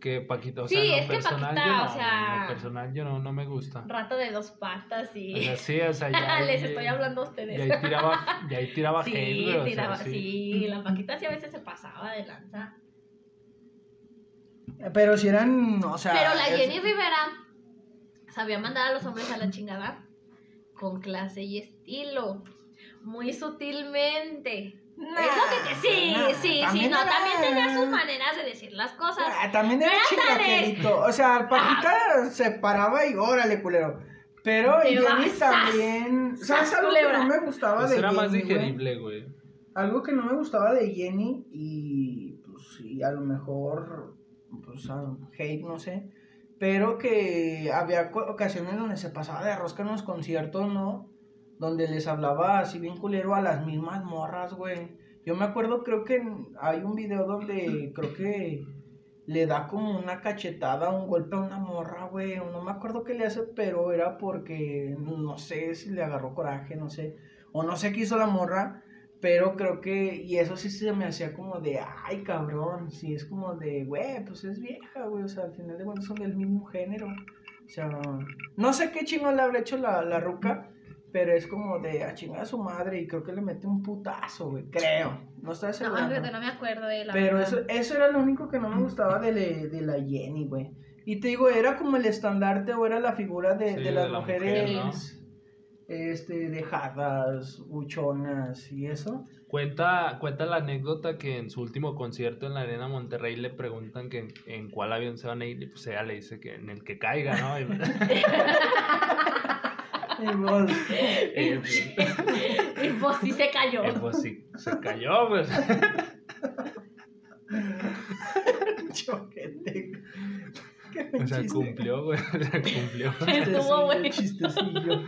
Que Paquita, o sea, Sí, es que personal Paquita, yo no, o sea- personal yo no, no me gusta. Rata de dos patas y. O sea, sí, o sea, ya Les estoy hablando a Y ustedes. ahí tiraba, y ahí tiraba sí, hate, güey, o sea, tiraba, sí. sí. la Paquita sí a veces se pasaba de lanza. Pero si eran, o sea... Pero la es- Jenny Rivera sabía mandar a los hombres a la chingada con clase y estilo. Muy sutilmente. Nah, es lo que te... Sí, nah, sí, sí, también no, era- también tenía sus maneras de decir las cosas. Ah, también era chingaquerito. O sea, Paquita se paraba y órale, culero. Pero Jenny también. ¿Sabes sas, algo que no me gustaba Pues de era Jenny? más güey? digerible, güey. Algo que no me gustaba de Jenny y pues sí, a lo mejor pues hate, no sé. Pero que había ocasiones donde se pasaba de rosca en los conciertos, ¿no? Donde les hablaba así bien culero a las mismas morras, güey. Yo me acuerdo, creo que hay un video donde creo que le da como una cachetada, un golpe a una morra, güey. No me acuerdo qué le hace, pero era porque no sé si le agarró coraje, no sé. O no sé qué hizo la morra, pero creo que, y eso sí se me hacía como de, ay, cabrón, sí, es como de, güey, pues es vieja, güey, o sea, al final de cuentas son del mismo género. O sea, no sé qué chingón le habrá hecho la, la ruca, pero es como de, a chingar a su madre, y creo que le mete un putazo, güey, creo. No estoy No, seguro. fíjate, no me acuerdo de la Pero verdad. eso, eso era lo único que no me gustaba de, le- de la Jenny, güey. Y te digo, era como el estandarte o era la figura de, Sí, de las de la mujeres mujer, ¿no? Este, dejadas, buchonas y eso. Cuenta, cuenta la anécdota que en su último concierto en la Arena Monterrey le preguntan que en, en cuál avión se van a ir y pues ella le dice que en el que caiga, ¿no? Y, Y vos, y, pues, Y pues sí se cayó. y, pues sí, se cayó, pues. choquete. O sea, cumplió, güey. O sea, cumplió. Estuvo bueno. Chistecillo.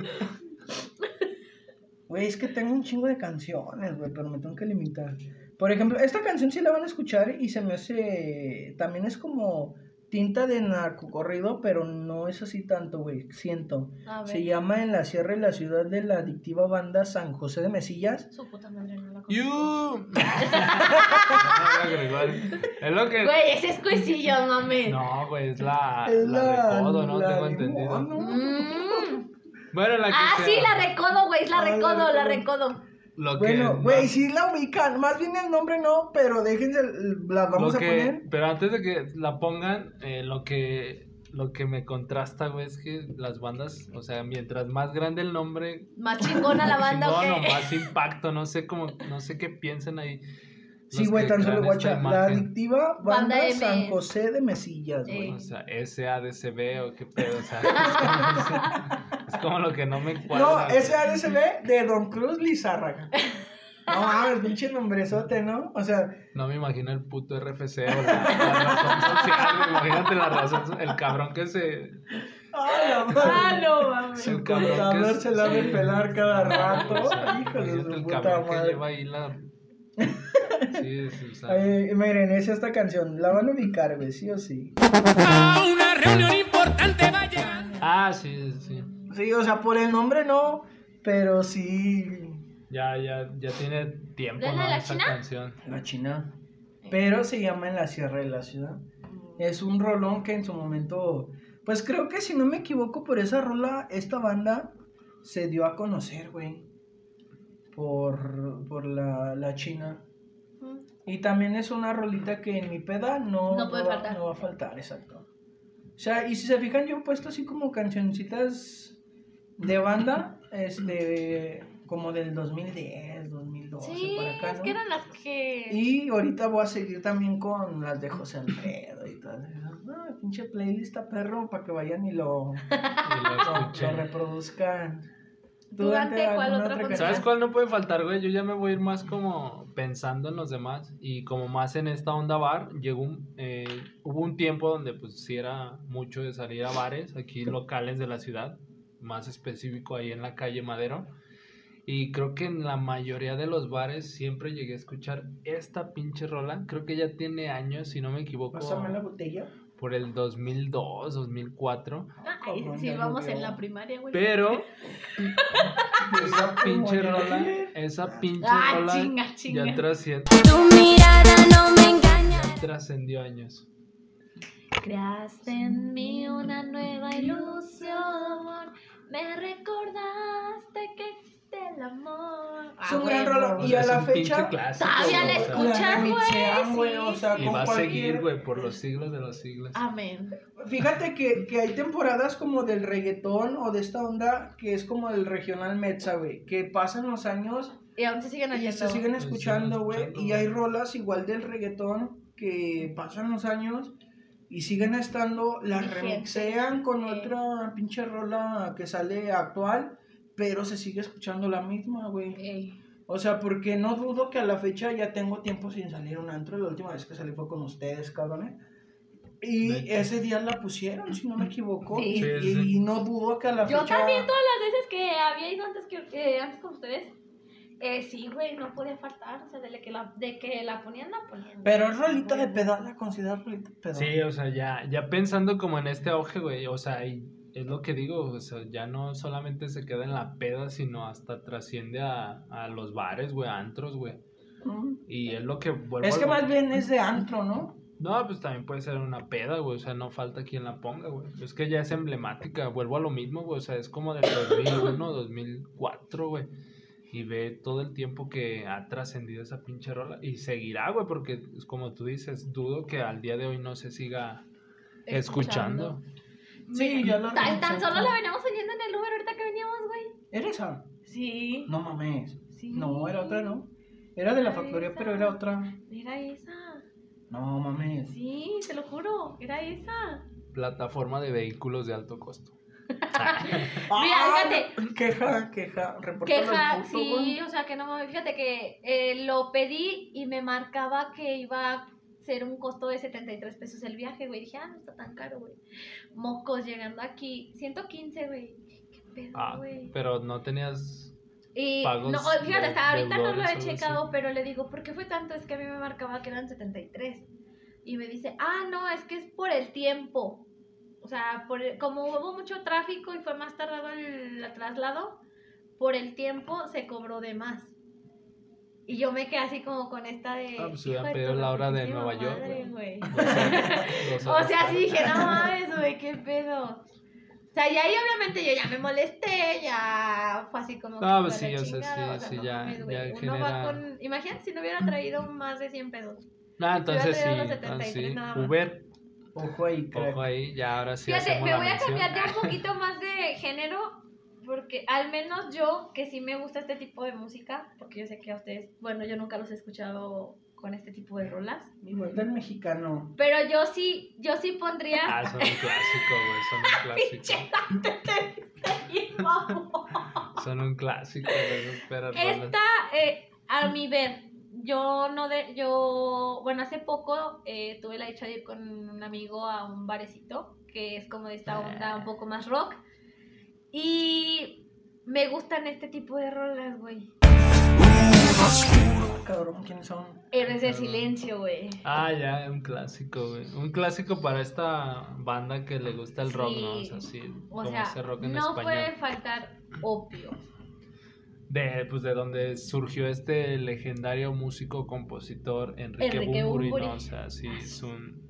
Güey, es que tengo un chingo de canciones, güey, pero me tengo que limitar. Por ejemplo, esta canción sí la van a escuchar y se me hace. También es como tinta de narcocorrido, pero no es así tanto, güey. Siento. A ver. Se llama En la Sierra y la Ciudad de la adictiva banda San José de Mesillas. Su puta madre no la. You. No, es lo que. Güey, ese es cuisillo, mames. No, güey, es la, Es la recodo, ¿no? la Tengo limón, entendido. ¿no? Mm. Bueno, la que Ah, sea. sí, la recodo, güey, es la Ah, la recodo, la recodo. Lo Bueno, más- güey, sí la ubican. Más bien el nombre no, pero déjense, la vamos lo a poner. Pero antes de que la pongan, eh, lo que lo que me contrasta, güey, es que las bandas, o sea, mientras más grande el nombre, Más chingona la banda, ¿o chingón o qué? más impacto, no sé cómo, no sé qué piensan ahí. Sí, güey, tan solo guacha. La adictiva Banda banda. San José de Mesillas, güey. Eh. O sea, SADCB o qué pedo, o sea, es como, lo que no me cuadra. No, ese ADCB de Don Cruz Lizárraga. No mames, pinche nombrezote, ¿no? O sea, No me imagino el puto RFC o la, la razón social, imagínate la razón, el cabrón que se... ¡ay, la madre! Ah, no, mames. el Su cabrón que se la sí. pelar cada rato. Su el puta cabrón que madre. lleva ahí la... Sí, sí, Ay, miren, es esta canción. La van a ubicar, güey, sí o sí. A una reunión importante vaya. Ah, sí, sí. Sí, o sea, por el nombre no, pero sí. Ya, ya, ya tiene tiempo, ¿Es la ¿no? la Esa China? canción. La China. Pero se llama En la Sierra de la Ciudad. Es un rolón que en su momento. Pues creo que si no me equivoco, por esa rola, esta banda se dio a conocer, güey. Por, por la, la China. Mm. Y también es una rolita que en mi peda no, No puede va- faltar. no va a faltar, exacto. O sea, y si se fijan, yo he puesto así como cancioncitas de banda, este, como del 2010, 2012, Sí, por acá, es ¿no? que eran las que... Y ahorita voy a seguir también con las de José Alfredo y todo. No, pinche playlist a perro para que vayan y lo, Y lo lo, reproduzcan. ¿Tú, Dante, alguna cuál otra pondrías? ¿Sabes cuál no puede faltar, güey? Yo ya me voy a ir más como pensando en los demás y como más en esta onda bar. Llegó un, eh, hubo un tiempo donde pues sí era mucho de salir a bares aquí locales de la ciudad, más específico ahí en la calle Madero. Y creo que en la mayoría de los bares siempre llegué a escuchar esta pinche rola. Creo que ya tiene años, si no me equivoco, Pásame la botella. por el 2002, 2004. Ay, Cabrón, sí, ya vamos en la primaria, güey. Pero esa pinche rola, esa pinche Ah, rola chinga, chinga. ya trasciende. Tu mirada no me engaña. trascendió años. Creaste en mí una nueva ilusión. Me recordaste que existe el amor. Es un Ah, gran no. Y a la fecha- clásico, Todavía güey, la escuchas, La güey, o sea, Y con va a cualquier- seguir, güey, por los siglos de los siglos. Amén. Fíjate que, que hay temporadas como del reggaetón o de esta onda que es como del regional Metza, güey. Que pasan los años Y aún se siguen y oyendo. se siguen escuchando, güey. Y hay rolas igual del reggaetón que pasan los años y siguen estando, las Vigentes. remixean con otra pinche rola que sale actual, pero se sigue escuchando la misma, güey. Ey. O sea, porque no dudo que a la fecha ya tengo tiempo sin salir a un antro. La última vez que salí fue con ustedes, cabrones. Y ese día la pusieron, si no me equivoco. Sí. Y, Sí, y- sí. y no dudo que a la Yo fecha. también todas las veces que había ido antes que eh, antes con ustedes, eh, sí, güey, no podía faltar, o sea, de que la, de que la ponían, la ponían. Pero es rolita de pedal, la considero rolita de pedal. Sí, o sea, ya, ya pensando como en este auge, güey, o sea, y es lo que digo, o sea, ya no solamente se queda en la peda, sino hasta trasciende a, a los bares, güey, a antros, güey. Y es lo que vuelvo Es que más bien es de antro, ¿no? No, pues también puede ser una peda, güey. O sea, no falta quien la ponga, güey. Es que ya es emblemática. Vuelvo a lo mismo, güey. O sea, es como del 2001, 2004, güey. Y ve todo el tiempo que ha trascendido esa pinche rola. Y seguirá, güey, porque es como tú dices, dudo que al día de hoy no se siga escuchando. Sí, ya la Tan, tan solo la veníamos oyendo en el Uber ahorita que veníamos, güey. ¿Era esa? Sí. No mames. Sí. No, era otra, ¿no? Era de la Era factoría, esa. pero era otra. Era esa. No mames. Sí, te lo juro, era esa. Plataforma de vehículos de alto costo. Ah, fíjate. Queja, queja, Queja, sí, o sea que no mames, fíjate que eh, lo pedí y me marcaba que iba a ser un costo de 73 pesos el viaje, güey. Dije, ah, no está tan caro, güey. Mocos llegando aquí, 115, güey. Qué pedo, Ah, güey. pero no tenías. Y pagos no, fíjate, de- hasta ahorita no lo he así. checado, pero le digo, ¿por qué fue tanto? Es que a mí me marcaba que eran 73. Y me dice, ah, no, es que es por el tiempo. O sea, por el- como hubo mucho tráfico y fue más tardado el, el traslado, por el tiempo se cobró de más. Y yo me quedé así como con esta de... Ah, pues "Hijo hubieran de pedido la hora de Nueva York, madre, güey". güey. Dos O sea, sí dije, no mames, güey, qué pedo. O sea, y ahí obviamente yo ya me molesté, ya fue así como. No, que pues sí, la o sea, chingada, sí, sí, no ya- mames, güey, ya uno va genera- con- Imagínate si no hubiera traído más de 100 pesos. No, entonces sí, traído los entonces 73 sí. nada más. Uber, Ojo ahí, crack. ojo ahí, ya ahora sí Fíjate, me voy a cambiar ya un poquito más de género, porque al menos yo, que sí me gusta este tipo de música, porque yo sé que a ustedes, bueno, yo nunca los he escuchado con este tipo de rolas, Igual del mexicano. pero yo sí, yo sí pondría... Ah, son un clásico, güey, son un clásico. Son un clásico, güey. Esta, eh, a mi ver, yo no de, yo, bueno, hace poco eh, tuve la dicha de ir con un amigo a un barecito, que es como de esta onda un poco más rock, y me gustan este tipo de rolas, güey. Ah, cabrón, ¿quiénes son? Héroes del silencio, güey. Ah, ya, un clásico, güey. Un clásico para esta banda que le gusta el rock, ¿no? O sea, sí, O como sea, ese rock en no español. puede faltar opio. De, pues, de donde surgió este legendario músico, compositor, Enrique, Enrique Bunbury. ¿no? O sea, sí, es un,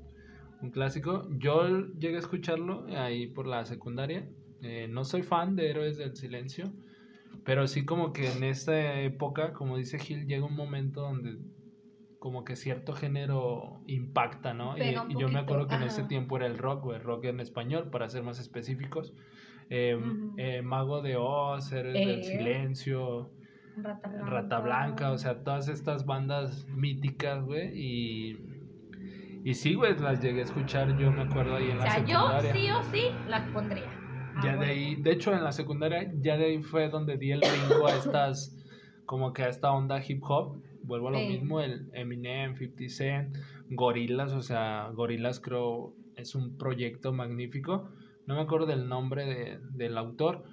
un clásico. Yo llegué a escucharlo ahí por la secundaria. Eh, no soy fan de Héroes del Silencio, pero sí como que en esta época, como dice Gil, llega un momento donde como que cierto género impacta, ¿no? Y, yo me acuerdo que en ese tiempo era el rock, güey, rock en español, para ser más específicos. Eh, Ujú. eh, Mago de Oz, Héroes del Eh. Silencio, Rata Blanca. Rata Blanca, o sea, todas estas bandas míticas, güey, y, y sí, güey, las llegué a escuchar, yo me acuerdo ahí en O la sea, yo secundaria. sí o sí las pondría. Ah, Ya de bueno. ahí, de hecho en la secundaria, ya de ahí fue donde di el brinco a estas, como que a esta onda hip hop. Vuelvo a lo Sí. mismo, el Eminem, 50 Cent, Gorilas, o sea, Gorilas creo es un proyecto magnífico. No me acuerdo del nombre de, del autor,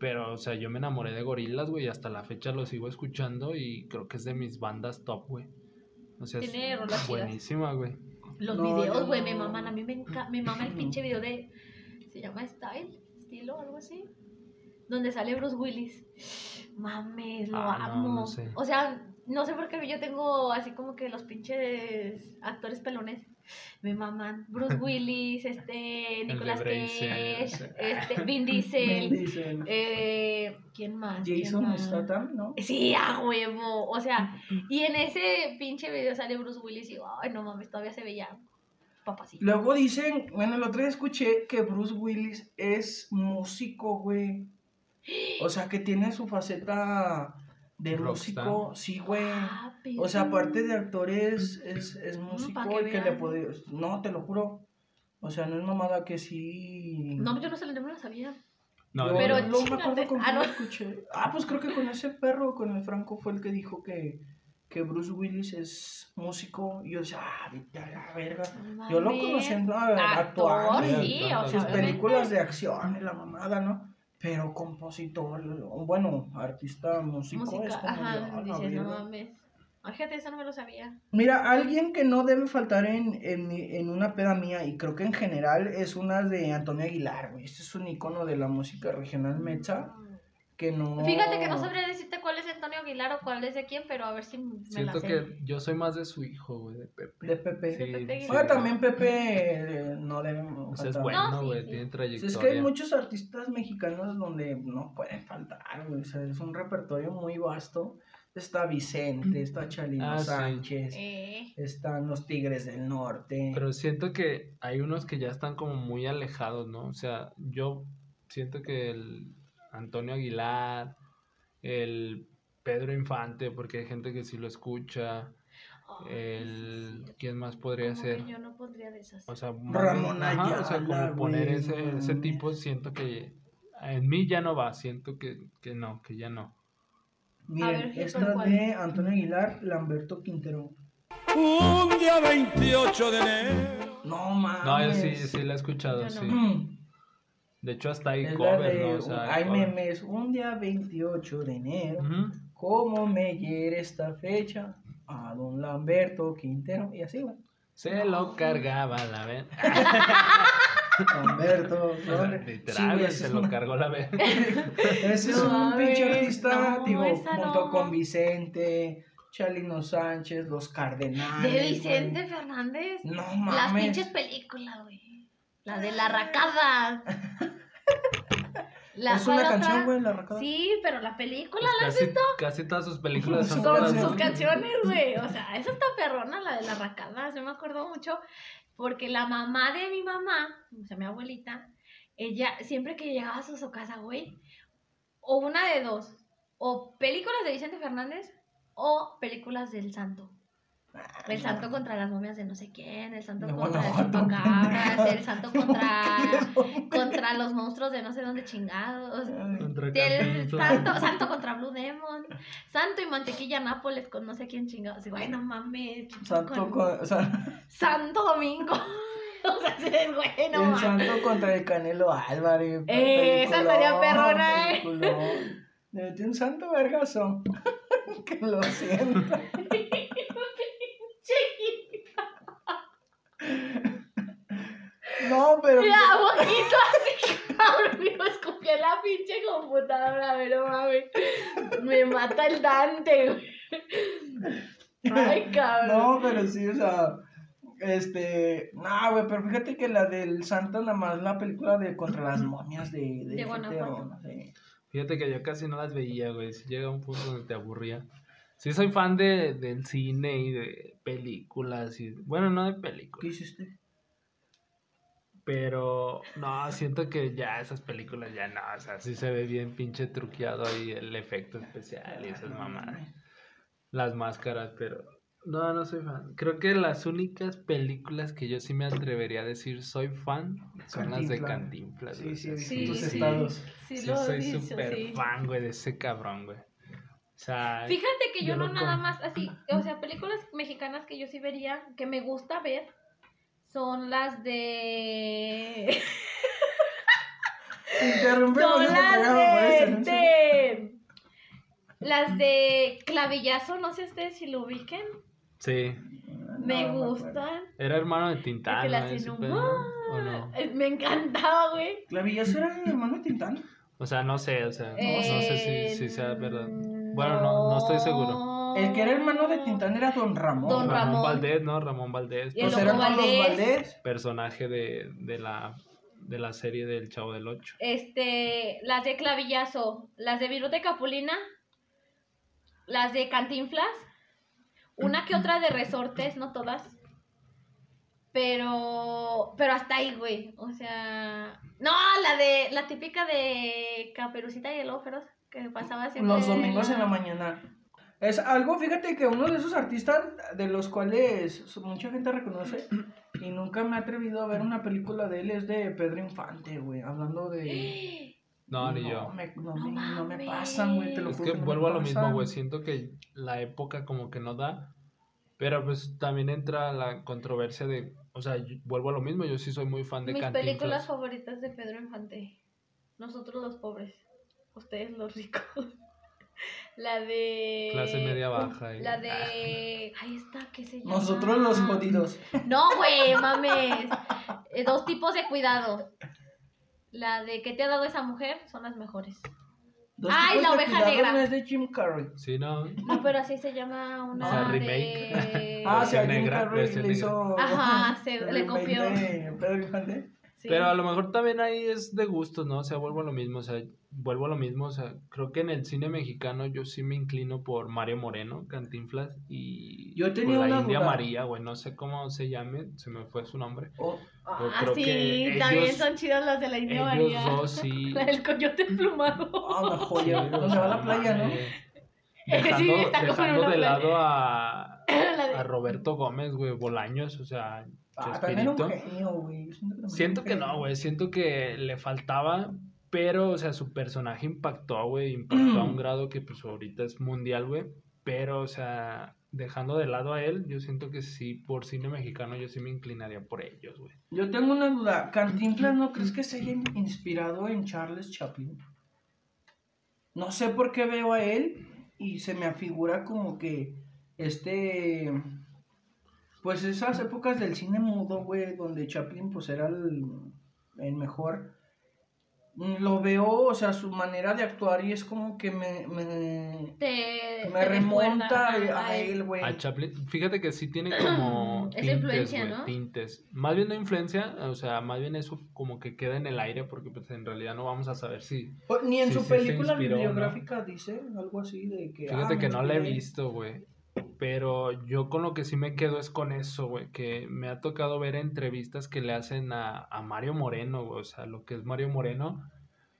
pero, o sea, yo me enamoré de Gorilas, güey, y hasta la fecha lo sigo escuchando y creo que es de mis bandas top, güey. O sea, Tiene es buenísima, güey. Los No, videos, güey, me maman. A mí me, me mama el pinche video de. Se llama Style, estilo, algo así. Donde sale Bruce Willis. Mames, lo Ah, no, amo. no sé. O sea, no sé por qué yo tengo así como que los pinches actores pelones. Me maman. Bruce Willis, este, Nicolas Cage, sí. este, Vin Vin Diesel. Eh, ¿Quién más? ¿Quién Jason? Statham, ¿no? Sí, a huevo. O sea, y en ese pinche video sale Bruce Willis y, ay, no mames, todavía se veía papacito. Luego dicen, bueno, el otro día escuché que Bruce Willis es músico, güey. O sea, que tiene su faceta de Rockstar. músico, sí, güey. Ah, O sea, aparte de actor es, es, músico que y que le puede... No, te lo juro. O sea, no es mamada que sí... No, yo no sé, no lo sabía. No, Yo Pero no me acuerdo con Ah, no. lo escuché. Ah, pues creo que con ese perro, con el Franco, fue el que dijo que, que Bruce Willis es músico. Y yo decía, ah, vete a la verga. Yo lo conociendo a- actuando, sí, Sus o sea, sus obviamente. películas de acción y la mamada, ¿no? Pero compositor, bueno, artista músico es como ajá, "Ah, la dices, no verga". mames. Fíjate, eso no me lo sabía. Mira, alguien que no debe faltar en, en, en una peda mía, y creo que en general es una de Antonio Aguilar, güey. Este es un icono de la música regional mexa, que no... Fíjate que no sabría decirte cuál es Antonio Aguilar o cuál es de quién, pero a ver si me la Siento sé. que yo soy más de su hijo, güey, de Pepe. De Pepe. Sí, De Pepe sí. Ahora también Pepe eh, no debe O sea, es bueno, No, sí, güey, sí. tiene Sí, trayectoria. es que hay muchos artistas mexicanos donde no pueden faltar, güey. O sea, es un repertorio muy vasto. Está Vicente, está Chalino Ah, sí. Sánchez, Eh, están los Tigres del Norte. Pero siento que hay unos que ya están como muy alejados, ¿no? O sea, yo siento que el Antonio Aguilar, el Pedro Infante, porque hay gente que sí lo escucha, el... sí, ¿Quién más podría ser? Yo no pondría de esas. O sea, Ramón ajá, o sea, como poner ese, ese tipo, siento que en mí ya no va, siento que, que no, que ya no. Miren, ver, ¿qué esta de Antonio Aguilar, Lamberto Quintero. Un día 28 de enero. No mames. No, yo sí, sí la he escuchado, no. sí. Mm. De hecho, hasta hay Es la cover, de, ¿no? O sea, hay memes, un día 28 de enero. ¿Cómo me hiere esta fecha? A don Lamberto Quintero. Y así, güey. Se lo cargaba la vez. Lamberto. O sea, ¿dónde? Sí, literal, se es lo cargó la vez. Ese es No un pinche artista, no, esa junto no. con Vicente, Chalino Sánchez, los Cardenales. De güey. Vicente Fernández. No Las mames. pinches películas, güey. La de la racada. La- es una ¿cuál canción, güey, la racada. Sí, pero la película, Pues ¿la has casi, visto? casi todas sus películas son Con sus canciones, güey. O sea, esa está perrona, la de la racada. Yo me acuerdo mucho porque la mamá de mi mamá, o sea, mi abuelita, ella siempre que llegaba a su casa, güey, o una de dos, o películas de Vicente Fernández o películas del santo. El santo contra las momias de no sé quién, el santo De contra el Guanajuato. chupacabras, el santo contra, contra los monstruos de no sé dónde chingados. Contra El santo, santo contra Blue Demon, santo y mantequilla Nápoles con no sé quién chingados. No mames. Santo, con- con- o sea, Santo Domingo. o sea, sí, güey, no el santo contra el Canelo Álvarez. Eh, esa estaría perrona, eh. peliculón. Le metí un santo vergazo. que lo sienta. No, pero. Mira, poquito así, cabrón. Me escupí en la pinche computadora, pero mames. Me mata el Dante, güey. Ay, cabrón. No, pero sí, o sea. Este. No, güey, pero fíjate que la del santo, nada más la película de Contra las momias de. De, De GTO, Guanajuato. no sé. Fíjate que yo casi no las veía, güey. Si llega un punto donde te aburría. Sí soy fan de, del cine y de películas y... Bueno, no de ¿Qué películas, hiciste? Pero no, siento que ya esas películas ya no, o sea, sí se ve bien pinche truqueado ahí el efecto especial y esas No, mamadas. Las máscaras, pero... No, no soy fan. Creo que las únicas películas que yo sí me atrevería a decir soy fan son las de Cantinflas. Sí, sí, Sí, tus sí. estados. Sí, Sí, lo he soy súper sí. fan, güey, de ese cabrón, güey. O sea, Fíjate que yo, Yo no nada con- más así, o sea, películas mexicanas que yo sí vería, que me gusta ver, son las de... Interrumpimos son este las de este... Las de clavillazo, no sé ustedes si lo ubiquen. sí. Me No, no gustan. Era hermano de Tintán, que ¿no? las Ese hacen pedo, ¿no? ¿O no? Eh, Me encantaba, güey. ¿Clavillazo era hermano de Tintán? O sea, no sé, o sea, no, no sé si, si sea verdad. Eh, Bueno, no, no estoy seguro. El que era hermano de Tintán era Don Ramón. Don Ramón, Ramón. Valdés, ¿no? Ramón Valdés, Y el Pues los Valdés. Valdés. personaje de, de, la, de la serie del Chavo del Ocho. Este, las de clavillazo, las de Viruta Capulina, las de Cantinflas, una que otra de resortes, no todas. Pero, pero hasta ahí, güey. O sea, no, la de, la típica de Caperucita y el Feroz, que pasaba siempre. Los domingos en la mañana. Es algo, fíjate que uno de esos artistas de los cuales mucha gente reconoce y nunca me he atrevido a ver una película de él es de Pedro Infante, güey. Hablando de. No, ni yo. Me, no, No me, no me mames. pasan, güey. Te lo Es juro que vuelvo a lo mismo, güey. Siento que la época como que no da. Pero pues también entra la controversia de. O sea, yo- vuelvo a lo mismo. Yo sí soy muy fan de Mis Cantinflas. películas favoritas de Pedro Infante. Nosotros los pobres. Ustedes los ricos. La de. Clase media baja y- La de. Ahí está, ¿qué se llama? Nosotros los jodidos. No, güey, mames. Eh, Dos tipos de cuidado. La de ¿Qué te ha dado esa mujer? Son las mejores. Dos Ay, tipos la de oveja negra. no es de Jim Carrey. Sí, no. No, pero así se llama una O sea, de. remake. Ah, Versión sí, a Jim negra, Carrey versión le hizo. Ajá, se- le copió. de Pedro Infante. Sí. Pero a lo mejor también ahí es de gustos, ¿no? O sea, vuelvo a lo mismo, o sea, vuelvo a lo mismo, o sea, creo que en el cine mexicano yo sí me inclino por Mario Moreno, Cantinflas, y Yo por tenía la una India duda. María, güey, no sé cómo se llame, se me fue su nombre. Oh, Ah, creo sí, que también ellos- son chidas las de la India Ellos María. dos sí. La del coyote emplumado. ah, una joya. Sí, Donde o va sea, la playa, ¿no? mames. Sí, Dejando, está dejando de playa. lado a, La a Roberto Gómez, güey, Bolaños, o sea, Ah, también era un Chespirito. genio, güey. Yo Siento que, Siento no, güey. Siento que le faltaba. Pero, o sea, su personaje impactó, güey. Impactó a un grado que, pues, ahorita es mundial, güey. Pero, o sea, dejando de lado a él, yo siento que sí, por cine mexicano, yo sí me inclinaría por ellos, güey. Yo tengo una duda. ¿Cantinflas no crees que se haya inspirado en Charles Chaplin? No sé por qué veo a él y se me afigura como que este. Pues esas épocas del cine mudo, güey, donde Chaplin pues era el, el mejor. Mm, Lo veo, o sea, su manera de actuar y es como que me, me, te, me te remonta recuerda, a, él, güey. A Chaplin, fíjate que sí tiene como Es tintes, influencia, ¿no? tintes. Más bien no influencia, o sea, más bien eso como que queda en el aire, porque, pues, en realidad no vamos a saber si... O- Ni en su película inspiró, ¿no? bibliográfica dice algo así de que. Fíjate ah, que no la he visto, güey. Pero yo con lo que sí me quedo es con eso, güey. Que me ha tocado ver entrevistas que le hacen a, a Mario Moreno, güey. O sea, lo que es Mario Moreno.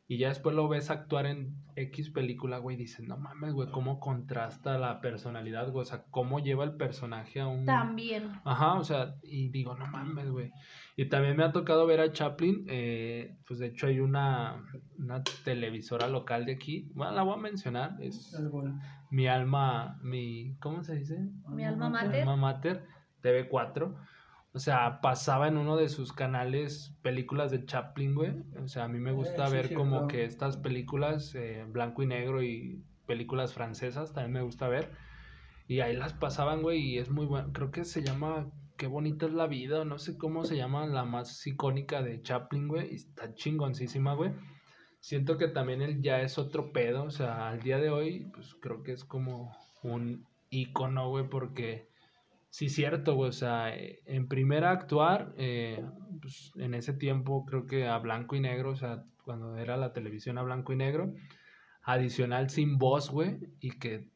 Y ya después lo ves actuar en X película, güey. y Dices, no mames, güey, cómo contrasta la personalidad, güey. O sea, cómo lleva el personaje a un. También. Ajá, o sea, y digo, no mames, güey. Y también me ha tocado ver a Chaplin, eh, pues de hecho hay una, una televisora local de aquí, bueno, la voy a mencionar, es Es bueno. Mi alma, mi, ¿cómo se dice? Mi alma Mi mater. alma mater, TV4. O sea, pasaba en uno de sus canales películas de Chaplin, güey. O sea, a mí me gusta Eh, sí, ver sí, como claro. que estas películas eh, blanco y negro y películas francesas también me gusta ver. Y ahí las pasaban, güey, y es muy bueno. Creo que se llama Qué bonita es la vida, o no sé cómo se llama la más icónica de Chaplin, güey. Y está chingoncísima, güey. Siento que también él ya es otro pedo, o sea, al día de hoy, pues creo que es como un ícono, güey, porque sí, cierto, güey, o sea, eh, en primera actuar, eh, pues en ese tiempo creo que a blanco y negro, o sea, cuando era la televisión a blanco y negro, adicional sin voz, güey, y que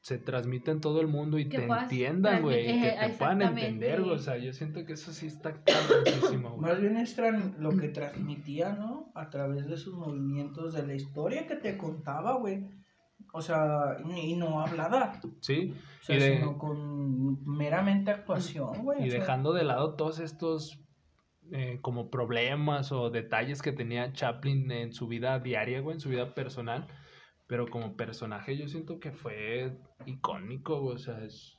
se transmita en todo el mundo y Que te puedas entiendan, güey, y que te puedan entender, güey. O sea, yo siento que eso sí está cabroncísimo, güey. Más bien es tran- lo que transmitía, ¿no? A través de sus movimientos, de la historia que te contaba, güey. O sea, y no hablada. Sí, O sea, de- sino con meramente actuación, güey. y sea, dejando de lado todos estos eh, como problemas o detalles que tenía Chaplin en su vida diaria, güey, en su vida personal. Pero como personaje yo siento que fue icónico, güey, o sea, es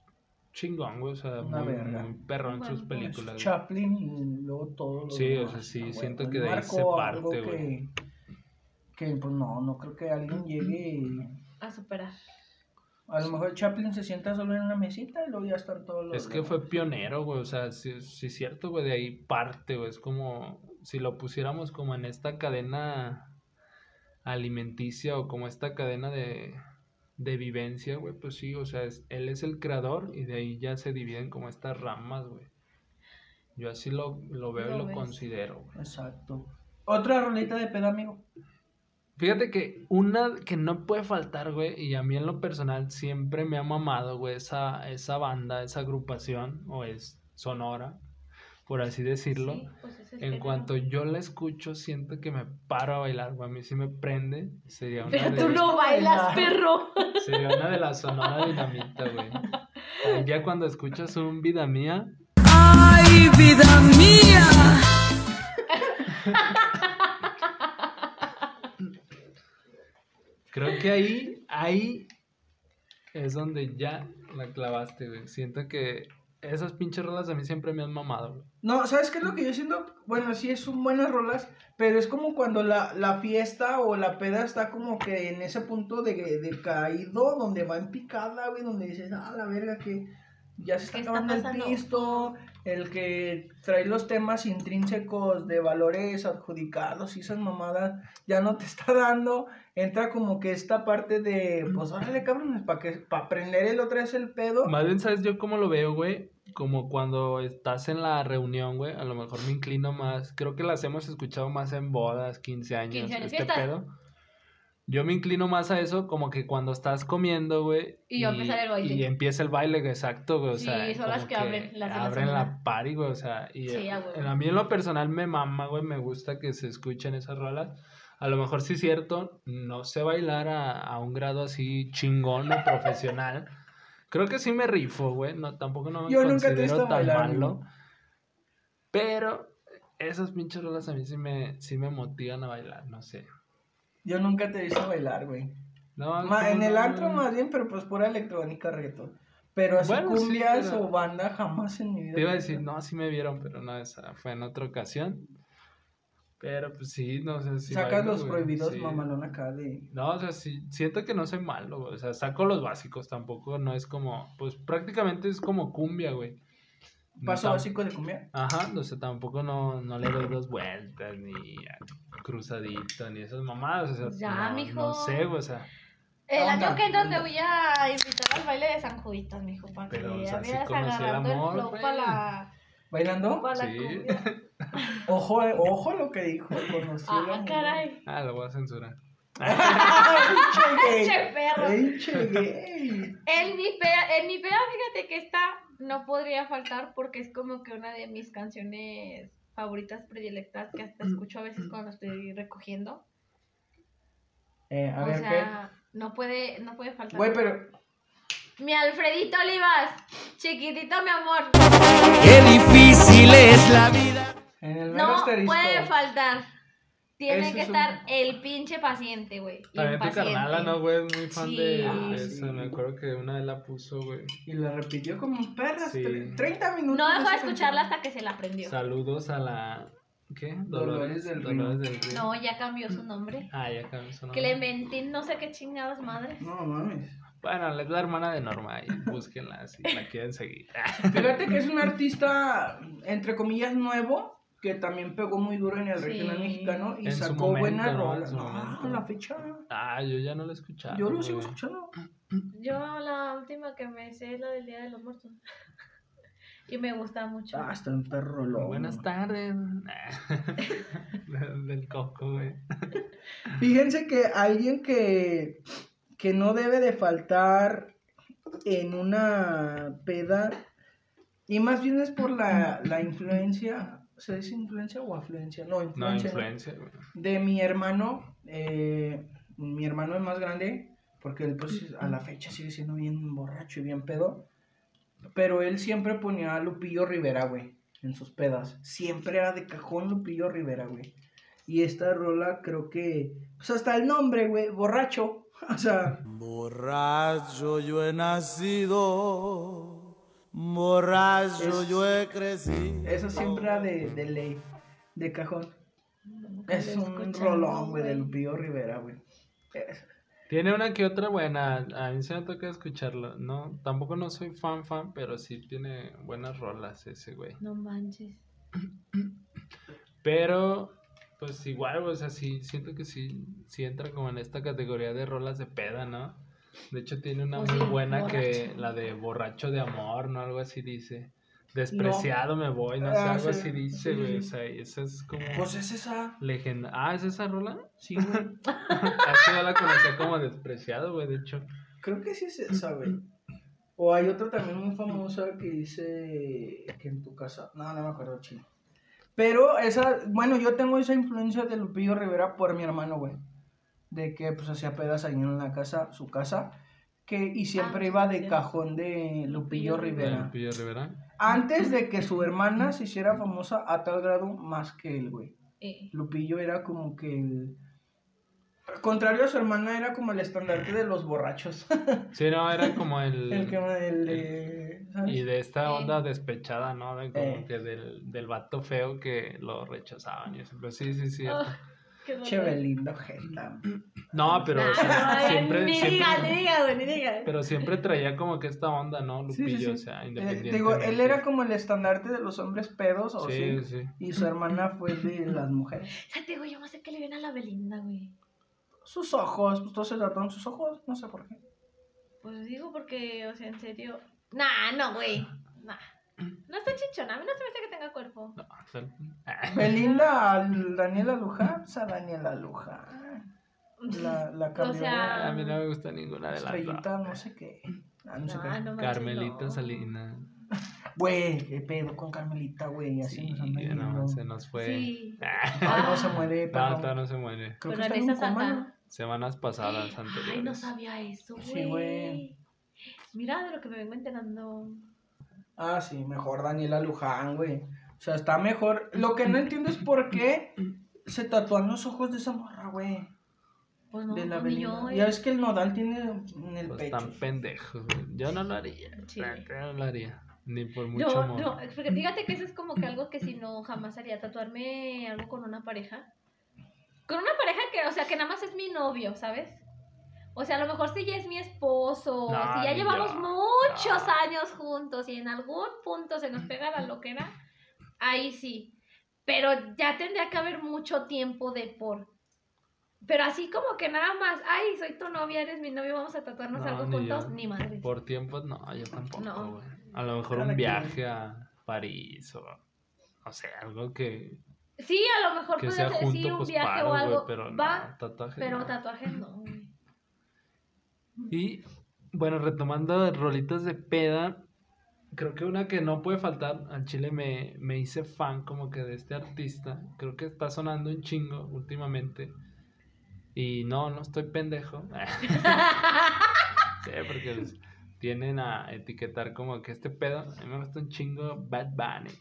chingón, güey, o sea, Una muy, verga. muy perrón en sus Bueno, películas. Chaplin y luego todo lo Sí, o sea, sí, güey, siento pues que de ahí se parte, güey. que, que, pues no, no creo que alguien llegue. A superar. A lo mejor Chaplin se sienta solo en una mesita y luego ya están todos los. Es que fue pionero, güey, o sea, sí, sí es cierto, güey, de ahí parte, güey, es como si lo pusiéramos como en esta cadena alimenticia o como esta cadena de, de vivencia, güey, pues sí, o sea, es- él es el creador y de ahí ya se dividen como estas ramas, güey. Yo así lo, lo veo y Lo lo ves. considero, güey. Exacto. Otra rolita de pedo, amigo. Fíjate que una que no puede faltar, güey, y a mí en lo personal siempre me ha mamado, güey, esa, esa banda, esa agrupación, o es sonora, por así decirlo. Sí, pues es En cuanto yo la escucho, siento que me paro a bailar, güey. A mí sí me prende. Sería una, Pero de, tú no bailas, perro. sería una de las sonora dinamita, güey. Ya cuando escuchas un vida mía, Ay, vida mía. creo que ahí, ahí es donde ya la clavaste, güey. Siento que esas pinches rolas a mí siempre me han mamado, güey. No, ¿sabes qué es lo que yo siento? Bueno, sí, son buenas rolas, pero es como cuando la, la fiesta o la peda está como que en ese punto de, de caído, donde va en picada, güey, donde dices, ah, la verga, que ya se está ¿Qué está acabando el pisto, el que trae los temas intrínsecos de valores adjudicados y esas mamadas ya no te está dando, entra como que esta parte de, pues órale, cabrones, para que, para prender el otra vez el pedo. Más bien, ¿sabes yo cómo lo veo, güey? Como cuando estás en la reunión, güey. A lo mejor me inclino más. Creo que las hemos escuchado más en bodas, 15 años, 15 años, este fiestas. pedo. Yo me inclino más a eso, como que cuando estás comiendo, güey. Y va a empezar el baile. Y empieza el baile, güey, exacto, güey. O Sí, sea, son las que abren, las abren la party, güey. O sea, y Sí, a huevo. a mí en lo personal me mama, güey. Me gusta que se escuchen esas rolas. A lo mejor sí es cierto, no sé bailar a, a un grado así chingón o profesional. Creo que sí me rifo, güey. No, tampoco no me Yo nunca te he considero visto tan bailar, malo. Pero esas pinches rolas a mí sí me, sí me motivan a bailar, no sé. Yo nunca te he visto bailar, güey. No, Ma- ¿cómo en el antro más bien, pero pues pura electrónica, reggaetón. Pero así Bueno, sí, cumbias pero- o banda jamás en mi vida. Te iba a decir, no, sí me vieron, pero no, esa fue en otra ocasión. Pero pues sí, no sé si. Sacas bailo, los güey, prohibidos sí. mamalón acá de... No, o sea, sí, siento que no soy malo, güey. O sea, saco los básicos, tampoco no es como. Pues prácticamente es como cumbia, güey. Paso básico de cumbia. Ajá, o sea, tampoco no, no le doy dos vueltas, ni cruzadito, ni esas mamadas. O sea, Ya, no, mijo. no sé, o sea. El Onda, año que entra te voy a invitar al baile de San Juditas, mijo, para que Pero, o sea, vayas conocí el agarrando el amor, flow para la, ¿Bailando? Sí. Ojo, ojo lo que dijo. Conocí el Ah, caray. Ah, lo voy a censurar. ¡Pinche perro. ¡Pinche gay! En mi peda, en mi peda, fíjate que esta no podría faltar porque es como que una de mis canciones favoritas predilectas que hasta escucho a veces cuando estoy recogiendo. Eh, a o ver, sea, no puede, no puede faltar. Güey, pero... Mi Alfredito Olivas, chiquitito mi amor. Qué difícil es la vida. En el No puede faltar. Tiene que es un- estar el pinche paciente, güey. También tu carnala, ¿no, güey? Es muy fan Sí. de, Ah, sí. eso. Me acuerdo que una vez la puso, güey. Y la repitió como perras. Sí. tre- 30 minutos. No dejó de escucharla hasta que se la aprendió. Saludos a la. ¿Qué? Dolores del Río. Dolores del Río. No, ya cambió su nombre. Ah, ya cambió su nombre. Clementín, no sé qué chingadas madres. No mames. Bueno, es la hermana de Norma y búsquenla si la quieren seguir. Fíjate que es un artista, entre comillas, nuevo, que también pegó muy duro en el Sí. regional mexicano y En sacó momento, buenas rolas. No, momento. a la fecha. Ah, yo ya no la he escuchado. Yo lo sigo escuchando. Yo la última que me sé es la del Día de los Muertos. y me gusta mucho. Ah, está en perro loco. Buenas tardes. Del- Del coco, güey. Fíjense que alguien que, que no debe de faltar en una peda, y más bien es por la, la influencia, ¿se dice influencia o afluencia? No, influencia. ¿no? influencia, güey. De mi hermano, eh, mi hermano es más grande, porque él pues a la fecha sigue siendo bien borracho y bien pedo, pero él siempre ponía a Lupillo Rivera, güey, en sus pedas. Siempre era de cajón Lupillo Rivera, güey. Y esta rola creo que, pues hasta el nombre, güey, borracho. O sea, Borracho yo he nacido, borracho Es- yo he crecido. eso siempre era de, de ley, de cajón. Es un rolón, güey, de Lupillo Rivera, güey. Tiene una que otra buena. A mí se me toca escucharlo. No, tampoco no soy fan fan, pero sí tiene buenas rolas ese güey. No manches. Pero, pues igual, o sea, sí, siento que sí, sí entra como en esta categoría de rolas de peda, ¿no? De hecho, tiene una Oh, muy sí, buena que borracho. la de borracho de amor, ¿no? Algo así dice. Despreciado me voy, no sé, Ah, algo sí, así dice, sí, sí, güey. sí. O sea, esa es como Pues es esa. legenda. Ah, ¿es esa rola? Sí, güey. Así yo la conocía como despreciado, güey, de hecho. Creo que sí es esa, güey. O hay otra también muy famosa que dice que en tu casa. No, no me acuerdo, chino. Pero esa, bueno, yo tengo esa influencia de Lupillo Rivera por mi hermano, güey. De que pues hacía pedas ahí en la casa, su casa. Que, y siempre Ah, iba de sí. cajón de Lupillo Lupillo Rivera. Lupillo Rivera. Antes de que su hermana se hiciera famosa a tal grado más que él, güey. Eh, Lupillo era como que el. Contrario a su hermana, era como el estandarte de los borrachos. Sí, no, era como el... el que. El, ¿sabes? Y de esta onda despechada, ¿no? De como Eh. que del, del vato feo que lo rechazaban y eso. Pero sí, sí, sí. Che, lindo, jeta. No, pero o sea, Ay, siempre, ni siempre- digas, ni digas, güey, ni digas. pero siempre traía como que esta onda, ¿no? Lupillo, sí, sí. o sea, Eh, independiente. digo, él era como el estandarte de los hombres pedos, o Sí, sí. sí. Y su hermana fue de las mujeres. Fíjate, güey, yo no sé qué le viene a la Belinda, güey. Sus ojos, pues todos se trataron sus ojos, no sé por qué. Pues digo porque, o sea, en serio. Nah, no, güey. Nah. No está chichona. A mí no se me hace que tenga cuerpo. No, sea, Belinda Daniela Luján, o sea, Daniela Luján. La, la cambió sea, a mí no me gusta ninguna de las estrellita, no sé qué. Ah, no sé No, qué. no manches, Carmelita no. Salinas. Güey, qué pedo con Carmelita, güey. Así Sí, nos anda no, se nos fue. Sí. Ay, no se muere, No, perdón. todavía no se muere. Creo que Pero está en coma. ¿no? Semanas pasadas anteriores. Ay, no sabía eso, güey. Sí, güey. Mira de lo que me vengo enterando. Ah, sí, mejor Daniela Luján, güey. O sea, está mejor. Lo que no entiendo es por qué se tatúan los ojos de esa morra, güey. Pues no, de la ni yo. Ya ves que el nodal tiene en el Pues pecho. están pendejos, güey. Yo no lo haría. Sí. No lo haría. Ni por mucho No, amor. no, fíjate que eso es como que algo que si no jamás haría, tatuarme algo con una pareja. Con una pareja que, o sea, que nada más es mi novio, ¿sabes? O sea, a lo mejor si ya es mi esposo, si ya llevamos muchos no. años juntos y en algún punto se nos pega la loquera, ahí sí. Pero ya tendría que haber mucho tiempo de por. Pero así como que nada más, ay, soy tu novia, eres mi novio, vamos a tatuarnos No, algo ni juntos, yo. ni madre. Por tiempos, no, yo tampoco, No. A lo mejor Cada un quien. viaje a París o, o sea, algo que, Sí, a lo mejor sea ser sí, junto, un pues viaje paro, o algo. pero Va, no, tatuajes pero no. tatuajes no. Y, bueno, retomando rolitas de peda, creo que una que no puede faltar, al chile me, me hice fan como que de este artista, creo que está sonando un chingo últimamente, y no, no estoy pendejo. Sí, porque les tienen a etiquetar como que este pedo, a mí me gusta un chingo Bad Bunny.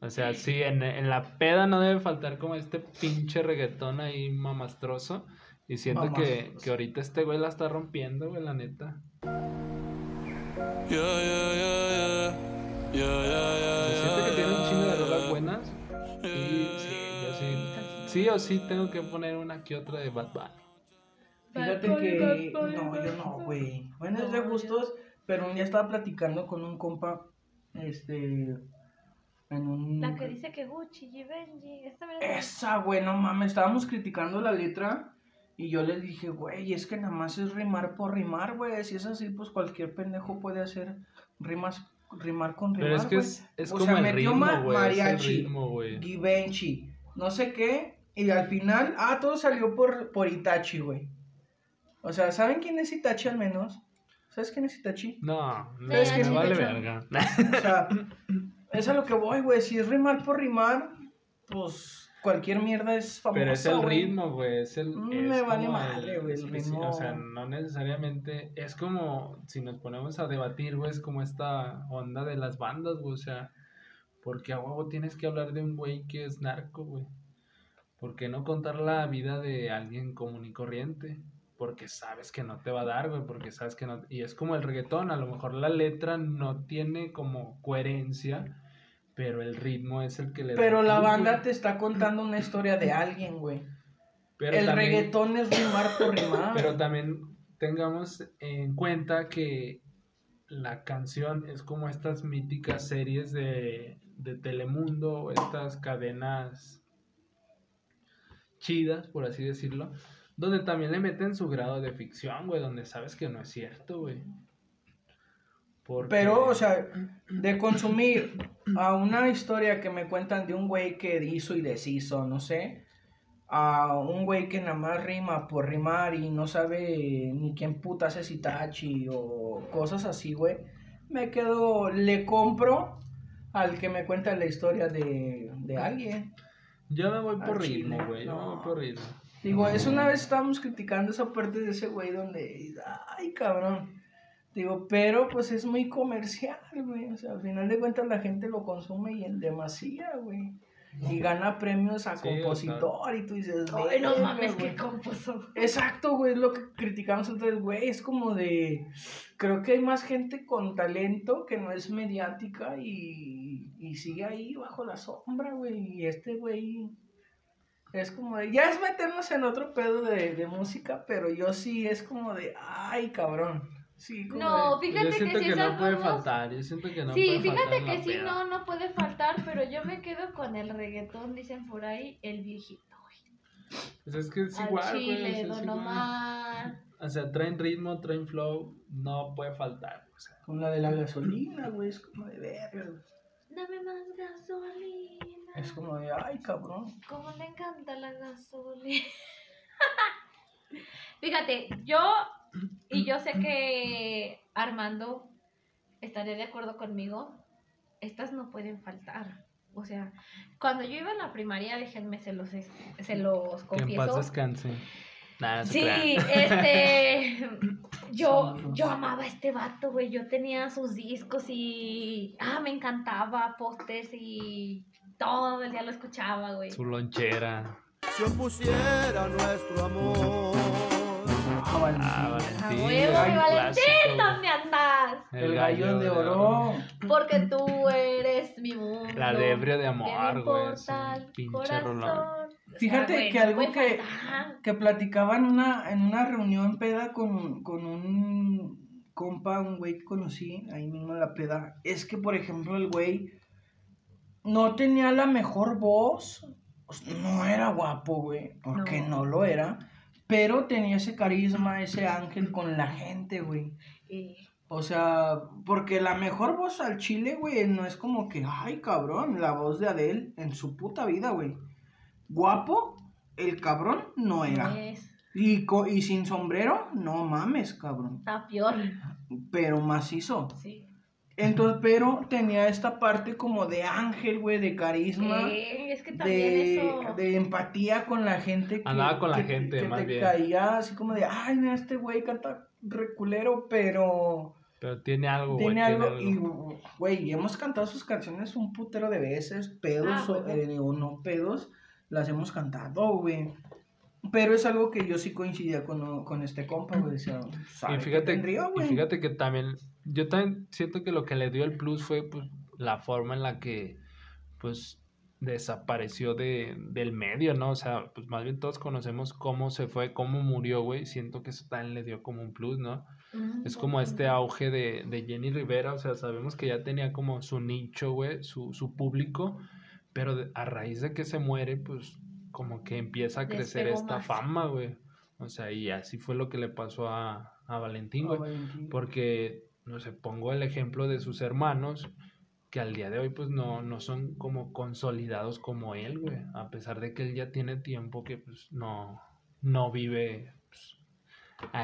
O sea, sí, en, en la peda no debe faltar como este pinche reggaetón ahí mamastroso. Y siento que, que ahorita este güey la está rompiendo, güey, la neta. Yeah, yeah, yeah, yeah. Yeah, yeah, yeah, Yo siento que tiene un chingo de rolas buenas. Y sí, yo sí, sí o sí tengo que poner una que otra de Bad Bunny. Fíjate Bad que. Bad No, yo no, güey. Bueno, es de gustos, pero un día estaba platicando con un compa. Este. En un. La que dice que Gucci, esta verdad. Esa, güey, no mames. Estábamos criticando la letra. Y yo les dije, güey, es que nada más es rimar por rimar, güey. Si es así, pues cualquier pendejo puede hacer rimas, rimar con rimar. Pero es que güey. es, es O como sea, el metió ritmo, güey. Mariachi. Givenchy, no sé qué. Y al final, ah, todo salió por, por Itachi, güey. O sea, ¿saben quién es Itachi al menos? ¿Sabes quién es Itachi? No, no, ¿Sabes es qué que sí, me vale verga. O sea, es a lo que voy, güey. Si es rimar por rimar, pues cualquier mierda es famosa, Pero es el güey. ritmo, güey. Es el. Mm, es me vale como madre, güey, el ritmo. O sea, no necesariamente. Es como. Si nos ponemos a debatir, güey, es como esta onda de las bandas, güey. O sea, porque a huevo tienes que hablar de un güey que es narco, güey. ¿Por qué no contar la vida de alguien común y corriente? Porque sabes que no te va a dar, güey, porque sabes que no... Y es como el reggaetón, a lo mejor la letra no tiene como coherencia, pero el ritmo es el que le da Pero la banda güey. te está contando una historia de alguien, güey. Pero El también- reggaetón es rimar por rimar. Pero también tengamos en cuenta que la canción es como estas míticas series de, de Telemundo, estas cadenas chidas, por así decirlo, donde también le meten su grado de ficción, güey, donde sabes que no es cierto, güey. Porque- Pero, o sea, de consumir a una historia que me cuentan de un güey que hizo y deshizo, no sé, a un güey que nada más rima por rimar y no sabe ni quién putas es Itachi o cosas así, güey, me quedo, le compro al que me cuenta la historia de, de alguien. Yo me voy por ritmo, güey, yo me no. voy por ritmo. Digo, es una vez estábamos criticando esa parte de ese güey donde, ay, cabrón. Digo, pero pues es muy comercial, güey. O sea, al final de cuentas la gente lo consume y en demasía, güey. Y gana premios a Sí, compositor y tú dices, Ay, no "Verga, mames, güey". qué compuso. Exacto, güey, es lo que criticamos entonces, güey. Es como de. Creo que hay más gente con talento que no es mediática y, y sigue ahí bajo la sombra, güey. Y este güey. Es como de. Ya es meternos en otro pedo de, de música, pero yo sí es como de. Ay, cabrón. Sí, como No, de- fíjate yo siento que que, si no puede faltar, yo siento que no Sí, puede faltar fíjate que sí, peda. no, no puede faltar, pero yo me quedo con el reggaetón, dicen por ahí, el viejito. Pues es que es Al igual, chile, o sea, es Don igual. Omar. O sea, traen ritmo, traen flow, no puede faltar. O sea, Con la de la gasolina, güey. Es como de verga. Dame más gasolina. Es como de. Ay, cabrón. Cómo le encanta la gasolina. Fíjate, yo y yo sé que Armando estaría de acuerdo conmigo. Estas no pueden faltar. O sea, cuando yo iba en la primaria, déjenme se los se los que en paz confieso. descanse. Nada, no se Sí, crean. este. Yo, yo amaba a este vato, güey. Yo tenía sus discos y. Ah, me encantaba, postes y. Todo el día lo escuchaba, güey. Su lonchera. Se opusiera nuestro amor. Ah, vale. Ah, A Valentín. huevo, el mi Valentín. ¿dónde andas? El gallo de oro. Porque tú eres mi mundo. La de ebrio de ¿Qué me amor, güey. el Pinche rolón. Fíjate que algo que- que platicaba en una, en una reunión peda con, con un compa, un güey que conocí ahí mismo en la peda, es que, por ejemplo, el güey no tenía la mejor voz, no era guapo, güey, porque No. no. lo era, pero tenía ese carisma, ese ángel con la gente, güey. O sea, porque la mejor voz al chile, güey, no es como que, ay, cabrón, la voz de Adele en su puta vida, güey. Guapo, el cabrón no era. es. Y, co- y sin sombrero, no mames, cabrón. Está peor. Pero macizo. Sí. Entonces, pero tenía esta parte como de ángel, güey, de carisma, Eh, es que también de, eso. de empatía con la gente. Que, Andaba con la que- gente, que más te bien. caía así como de, ay, mira, este güey canta reculero, pero Pero tiene algo, güey. tiene algo. Y, algo. güey, hemos cantado sus canciones un putero de veces, pedos Ah, o, eh, o no pedos, las hemos cantado, güey. Pero es algo que yo sí coincidía con, con este compa, güey. O sea, sabe Y que fíjate, tendría, y güey. fíjate que también, yo también siento que lo que le dio el plus fue pues, la forma en la que, pues, desapareció de, del medio, ¿no? O sea, pues más bien todos conocemos cómo se fue, cómo murió, güey. Siento que eso también le dio como un plus, ¿no? Mm, Es como este auge de, de Jenny Rivera, o sea, sabemos que ya tenía como su nicho, güey, su, su público, pero de- a raíz de que se muere, pues como que empieza a crecer Despegó esta más. fama, güey. O sea, y así fue lo que le pasó a, a Valentín, güey. Porque, no sé, pongo el ejemplo de sus hermanos, que al día de hoy, pues no, no son como consolidados como él, güey. A pesar de que él ya tiene tiempo que, pues, no, no vive pues,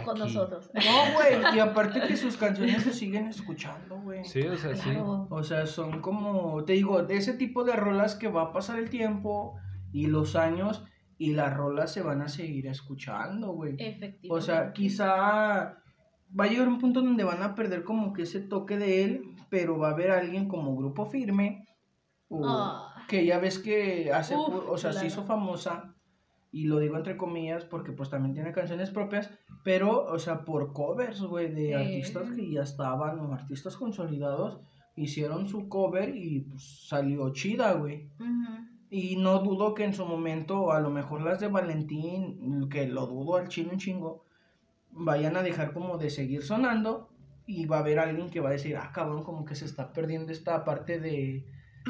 con Aquí. nosotros. No, güey, y aparte que sus canciones se siguen escuchando, güey. Sí, o sea, sí. O sea, son como, te digo, de ese tipo de rolas que va a pasar el tiempo y los años y las rolas se van a seguir escuchando, güey. Efectivamente. O sea, quizá va a llegar un punto donde van a perder como que ese toque de él, pero va a haber alguien como grupo firme, o Ah. que ya ves que hace, Uf, o sea, se hizo famosa, y lo digo entre comillas porque pues también tiene canciones propias, pero, o sea, por covers, güey, de artistas que ya estaban, o artistas consolidados, hicieron su cover y pues salió chida, güey. Ujú. Y no dudo que en su momento, a lo mejor las de Valentín, que lo dudo al chino un chingo, vayan a dejar como de seguir sonando y va a haber alguien que va a decir, ah, cabrón, como que se está perdiendo esta parte de,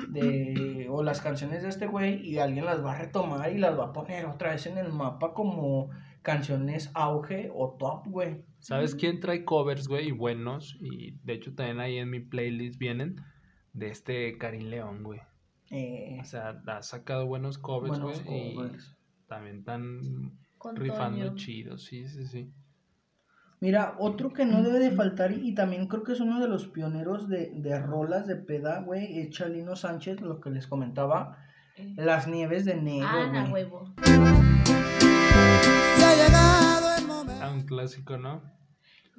de o las canciones de este güey y alguien las va a retomar y las va a poner otra vez en el mapa como canciones auge o top, güey. ¿Sabes quién trae covers, güey? Y buenos. Y de hecho también ahí en mi playlist vienen de este Karim León, güey. Eh, O sea, ha sacado buenos covers, güey. Y también están Con rifando Toño. chidos, sí, sí, sí. Mira, otro que no debe de faltar y también creo que es uno de los pioneros de, de rolas de peda, güey, es Chalino Sánchez, lo que les comentaba, Eh, Las Nieves de Ana, güey. huevo. Ah, un clásico, ¿no?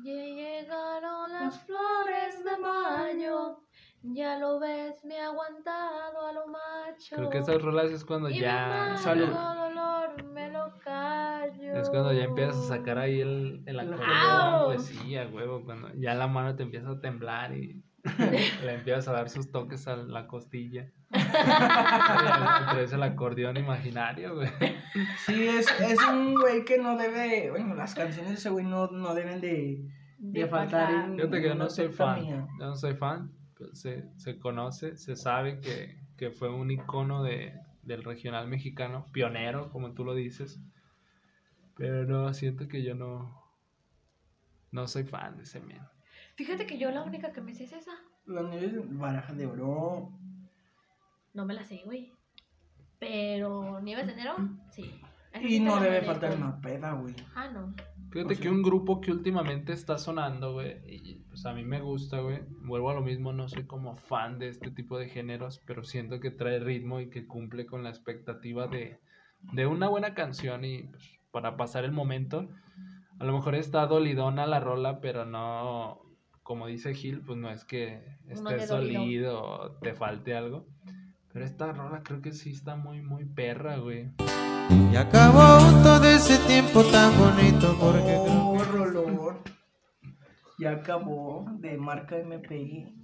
Ya llegaron las flores de mayo. Ya lo ves, me ha aguantado a lo macho. Creo que esas rolas es cuando Y ya. Salud. amargo dolor me lo callo. Es cuando ya empiezas a sacar ahí el, el acordeón, ¡Au! pues sí, a huevo, cuando ya la mano te empieza a temblar y le empiezas a dar sus toques a la costilla. Traes el acordeón imaginario, güey. Sí, es, es un güey que no debe, bueno, las canciones de ese güey no, no deben de, de faltar en- Fíjate que yo no soy fan, mía. yo no soy fan, se, se conoce, se sabe que, que fue un icono de, del regional mexicano, pionero, como tú lo dices, pero no, siento que yo no, no soy fan de ese men. Fíjate que yo la única que me sé es esa. Las Nieves de Baraja de Oro. No me la sé, güey. Pero Nieves de enero, sí. Y no la debe faltar una peda, güey. Ah, no. Fíjate O sea- que un grupo que últimamente está sonando, güey, y pues a mí me gusta, güey. Vuelvo a lo mismo, no soy como fan de este tipo de géneros, pero siento que trae ritmo y que cumple con la expectativa de, de una buena canción y pues, para pasar el momento. A lo mejor está dolidona la rola, pero no, como dice Gil, pues no es que estés dolido o te falte algo. Pero esta rola creo que sí está muy, muy perra, güey. Y acabó todo ese tiempo tan bonito porque creo Oh, rolón. Ya acabó de marca MPI.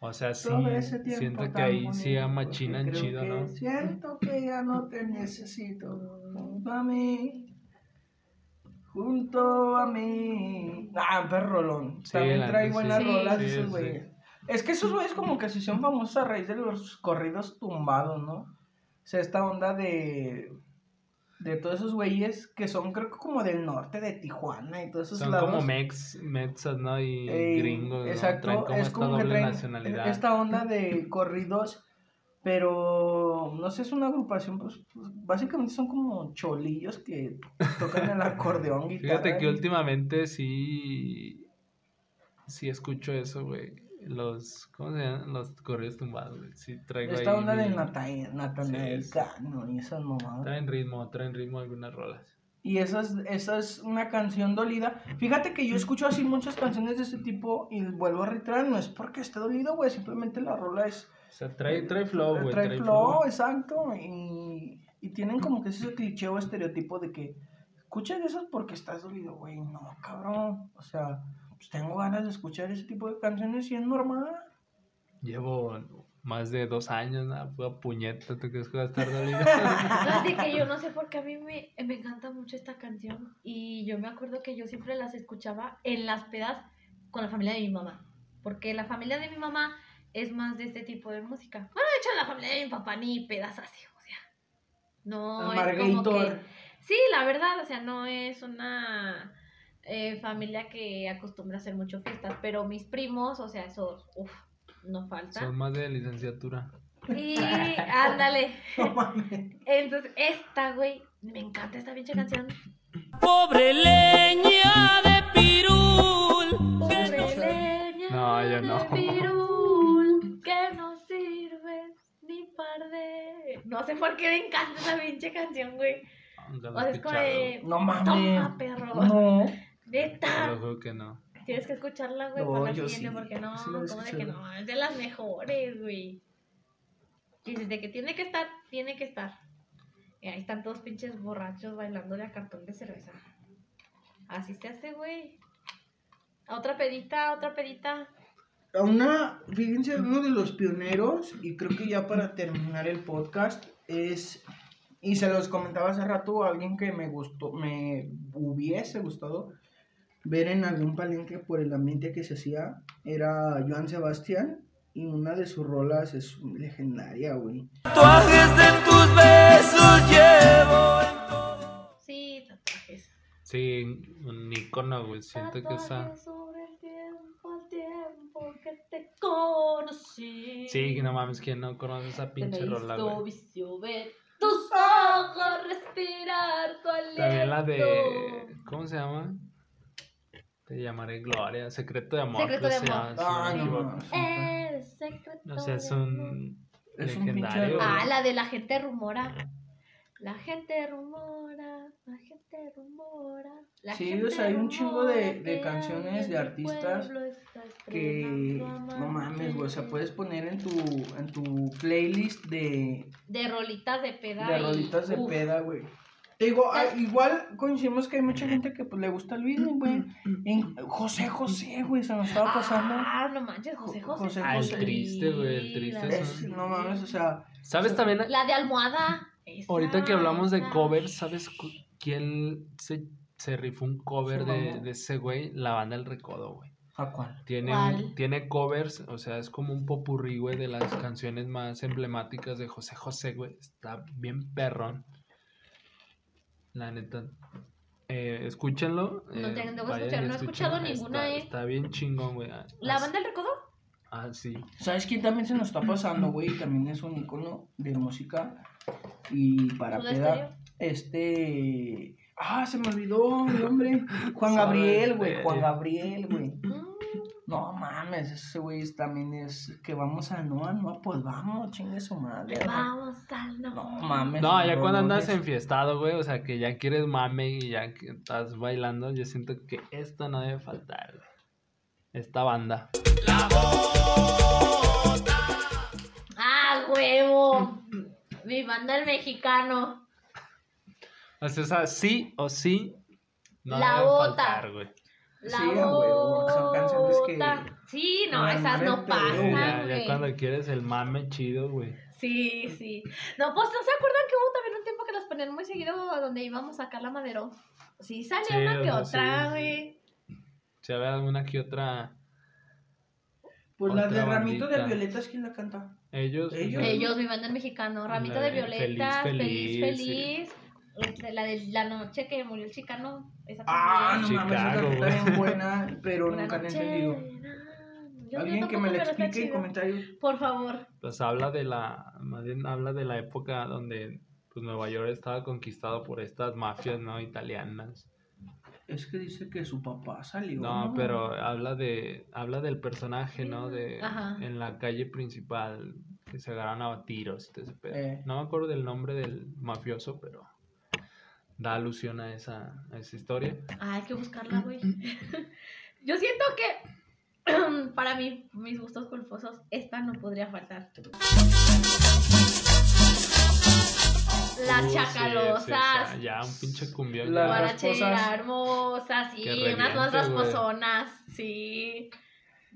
O sea, sí, Todo ese tiempo siento que ahí bonito, sí porque amachinan creo chido, que ¿no? Siento que ya no te necesito junto a mí. Junto a mí. Ah, perrolón. Sí, También trae buenas sí. rolas Sí, esos sí. güeyes. Es que esos güeyes como que se hicieron famosos a raíz de los corridos tumbados, ¿no? O sea, esta onda de... De todos esos güeyes que son creo que como del norte de Tijuana y todos esos Son lados. como mex, mexas, ¿no? Y Ey, gringos, ¿no? Exacto, Traen como es como que traen nacionalidad. esta onda de corridos, pero no sé, es una agrupación, pues, pues, básicamente son como cholillos que tocan el acordeón, guitarra. Fíjate que y- últimamente sí, sí escucho eso, güey. Los, ¿cómo se llaman? Los corridos tumbados, güey. Sí traigo Esta ahí onda de mi- Nata- Natanael Sí, sí. Cano y esas mamadas. Traen ritmo, traen ritmo algunas rolas. Y esa es, esa es una canción dolida. Fíjate que yo escucho así muchas canciones de este tipo y vuelvo a reiterar, no es porque esté dolido, güey, simplemente la rola es O sea, trae, trae flow, güey. trae flow, exacto. Y, y tienen como que ese cliché o estereotipo de que escuchas eso porque estás dolido, güey. No, cabrón. O sea, pues tengo ganas de escuchar ese tipo de canciones y es normal. Llevo más de dos años, ¿no? Pura puñeta, ¿tú crees que va a estar dolido? Fíjate que yo no sé por qué a mí me, me encanta mucho esta canción. Y yo me acuerdo que yo siempre las escuchaba en las pedas con la familia de mi mamá. Porque la familia de mi mamá es más de este tipo de música. Bueno, de hecho, la familia de mi papá ni pedas así, o sea. No es como que. Sí, la verdad, o sea, no es una eh, familia que acostumbra a hacer mucho fiestas. Pero mis primos, o sea, esos, uff, no faltan. Son más de licenciatura. Y ándale. No mames. Entonces, esta, güey, me encanta esta pinche canción. Pobre leña de pirul. Pobre leña No, yo no. de pirul, que no sirve ni par de... No sé por qué me encanta esa pinche canción, güey. O sea, es como de... No mames. Toma, perro. No. Te Neta. lo juro que no. Tienes que escucharla, güey, No, para la siguiente, sí, porque no, sí como de que no, es de las mejores, güey. Y desde que tiene que estar, tiene que estar. Y ahí están todos pinches borrachos bailándole a cartón de cerveza. Así se hace, güey. A Otra pedita, otra pedita. A Una, fíjense, uno de los pioneros, y creo que ya para terminar el podcast, es, y se los comentaba hace rato, alguien que me gustó, me hubiese gustado ver en algún palenque por el ambiente que se hacía, era Joan Sebastián, y una de sus rolas es legendaria, güey. Tatuajes de tus besos llevo en todo. Sí, tatuajes. Sí, un icono, güey. Siento que esa. Sobre el tiempo, el tiempo que te conocí. Sí, no mames, ¿quién no conoce esa pinche rola, güey? vicio ver tus ojos, respirar tu aliento. También la de. ¿Cómo se llama? Te llamaré Gloria. Secreto de amor. Secreto de amor. no Ah, no, mames. El secreto No sé, es de amor. un. Es un legendario. pinche- Ah, la de la gente rumora. La gente rumora, la gente rumora. La Sí, gente o sea, hay un chingo de- de canciones de artistas que no mames, güey, o sea, puedes poner en tu, en tu playlist de, De rolitas de peda. de y- rolitas de uf, peda, güey. Te digo, ah, igual coincidimos que hay mucha gente que pues le gusta el video, güey. En- José José, güey, se nos estaba pasando. Ah, no manches, José José. José Ah, el José. triste, güey, el triste la es de- Es- no mames, o sea, ¿Sabes también? La de almohada. esa, Ahorita que hablamos de esa. covers, ¿sabes cu- quién se, se rifó un cover Se de, mamó. de ese güey? La banda El Recodo, güey. ¿a cuál? Tiene, tiene covers, o sea, es como un popurrí, güey, de las canciones más emblemáticas de José José, güey. Está bien perrón. La neta. Eh, escúchenlo. No eh, tengo escuchar, no he escuchado ninguna, está, eh. Está bien chingón, güey. Ah, ¿La banda del recodo? Ah, sí. ¿Sabes quién también se nos está pasando, güey? También es un icono de música y para ¿Soda peda. Este. Ah, se me olvidó el nombre. Juan Gabriel, güey. Juan Gabriel, güey. Mames, ese güey también es que vamos a no, no, pues vamos, chingue su madre. Vamos al no. No mames. No, ya no, cuando andas es- enfiestado, güey, o sea, que ya quieres mame y ya que estás bailando, yo siento que esto no debe faltar, güey. Esta banda. ¡Ah, huevo! Mi banda el mexicano. O sea, sí o sí no La debe bota. faltar, güey. La Sí, a huevo, son canciones que- bota. Sí, no, esas no pasan, Ya, ya güey. cuando quieres el mame chido, güey. Sí, sí. No, pues, ¿no se acuerdan que hubo también un tiempo que las ponían muy seguido a donde íbamos a sacar la madero? Sí, salía Sí, una que otra, sí. güey. Si había alguna que otra. Pues la de Ramito de. Violetas, ¿quién la canta? Ellos. Ellos. Ellos, mi banda el mexicano. Ramito La de de violetas, Feliz, feliz, Feliz, feliz. La de la noche que murió el chicano. Esa Ah, no mames, esa Chicago, está bien buena, pero nunca la he entendido. Yo- Alguien que me la explique en comentarios. Por favor. Pues habla de la. Más bien habla de la época donde pues, Nueva York estaba conquistado por estas mafias, ¿no? Italianas. Es que dice que su papá salió. No, pero habla de habla del personaje, ¿no? De Ajá. en la calle principal que se agarran a tiros y todo ese pedo. Eh. No me acuerdo del nombre del mafioso, pero da alusión a esa, a esa historia. Ah, hay que buscarla, güey. Yo siento que para mí, mis gustos culposos, esta no podría faltar. Las Uh, sí, chacalosas. sí, sea, ya un pinche cumbión. Las ya. Guarachera hermosa, sí, unas más rasposonas, sí.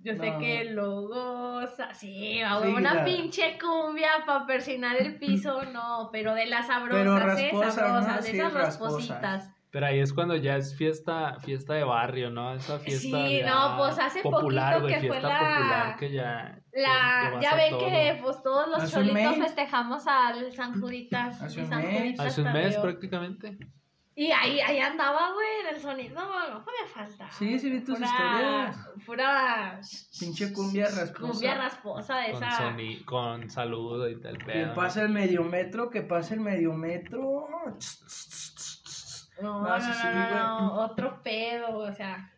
Yo sé No. que lo goza, sí, Sí, una la- pinche cumbia para persinar el piso, no, pero de las sabrosas, Pero ¿eh? rasposas, sabrosas, ¿no? de Sí, esas raspositas. Pero ahí es cuando ya es fiesta, fiesta de barrio, ¿no? Esa fiesta Sí, ya no, pues hace popular, poquito que fue la- popular que ya que- que La, ya ven todo. que pues todos los cholitos festejamos al San Juditas. Hace un mes. Hace un mes prácticamente. Y ahí, ahí andaba, güey, en el sonido, no, no podía faltar. Sí, sí vi tus Pura- historias. Pura Pinche cumbia rasposa. cumbia rasposa de Con, esa. soni- con saludo y tal Que pasa el medio metro, que pasa el medio metro. No, No, no, sí, no, sí, no, güey. no, otro pedo, o sea.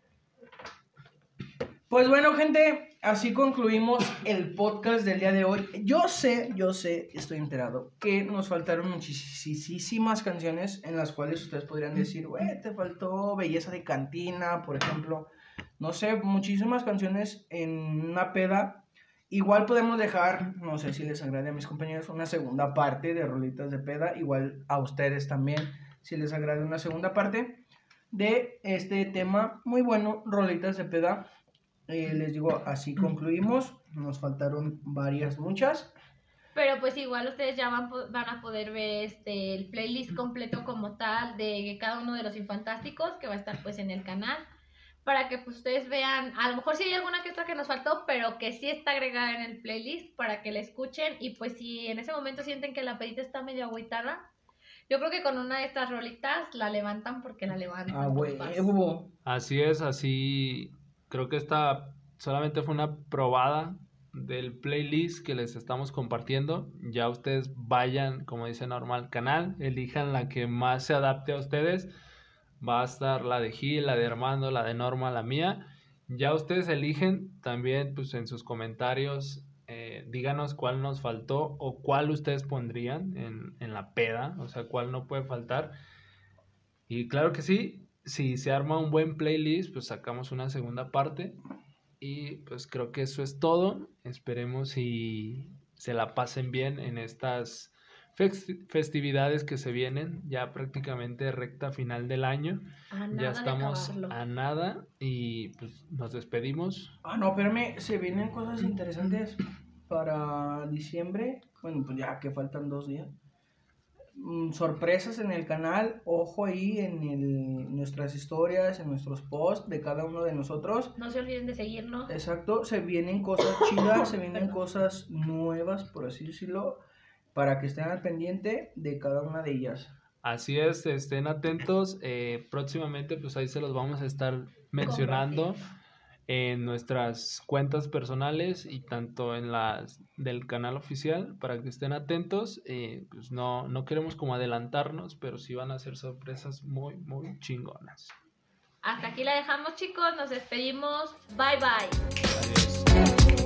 Pues bueno, gente, así concluimos el podcast del día de hoy. Yo sé, yo sé, estoy enterado, que nos faltaron muchísimas canciones en las cuales ustedes podrían decir, güey, te faltó Belleza de Cantina, por ejemplo. No sé, muchísimas canciones en una peda. Igual podemos dejar, no sé si les agrade a mis compañeros, una segunda parte de Rolitas de Peda. Igual a ustedes también, si les agrade una segunda parte de este tema muy bueno, Rolitas de Peda. Eh, les digo, así concluimos. Nos faltaron varias, muchas. Pero pues igual ustedes ya van, van a poder ver este el playlist completo como tal de cada uno de los infantásticos que va a estar pues en el canal para que pues ustedes vean, a lo mejor sí hay alguna que otra que nos faltó, pero que sí está agregada en el playlist para que la escuchen y pues si en ese momento sienten que la pedita está medio agüitada, yo creo que con una de estas rolitas la levantan porque la levantan. Ah, huevo. Así es, así creo que esta solamente fue una probada del playlist que les estamos compartiendo. Ya ustedes vayan, como dice normal, al canal, elijan la que más se adapte a ustedes. Va a estar la de Gil, la de Armando, la de Norma, la mía. Ya ustedes eligen también pues en sus comentarios, eh, díganos cuál nos faltó o cuál ustedes pondrían en, en la peda, o sea, cuál no puede faltar. Y claro que sí, si se arma un buen playlist, pues sacamos una segunda parte. Y pues creo que eso es todo. Esperemos y se la pasen bien en estas festi- festividades que se vienen, ya prácticamente recta final del año. A nada ya estamos a nada y pues nos despedimos. Ah, no, espérame, se vienen cosas interesantes para diciembre. Bueno, pues ya que faltan dos días. Mm, sorpresas en el canal, ojo ahí en el- nuestras historias, en nuestros posts de cada uno de nosotros. No se olviden de seguirnos. Exacto, se vienen cosas chidas, se vienen cosas nuevas, por así decirlo, para que estén al pendiente de cada una de ellas. Así es, estén atentos. eh, próximamente, pues ahí se los vamos a estar mencionando en nuestras cuentas personales y tanto en las del canal oficial para que estén atentos. eh, pues no, no queremos como adelantarnos, pero sí van a ser sorpresas muy, muy chingonas. Hasta aquí la dejamos chicos, nos despedimos. Bye bye. Adiós.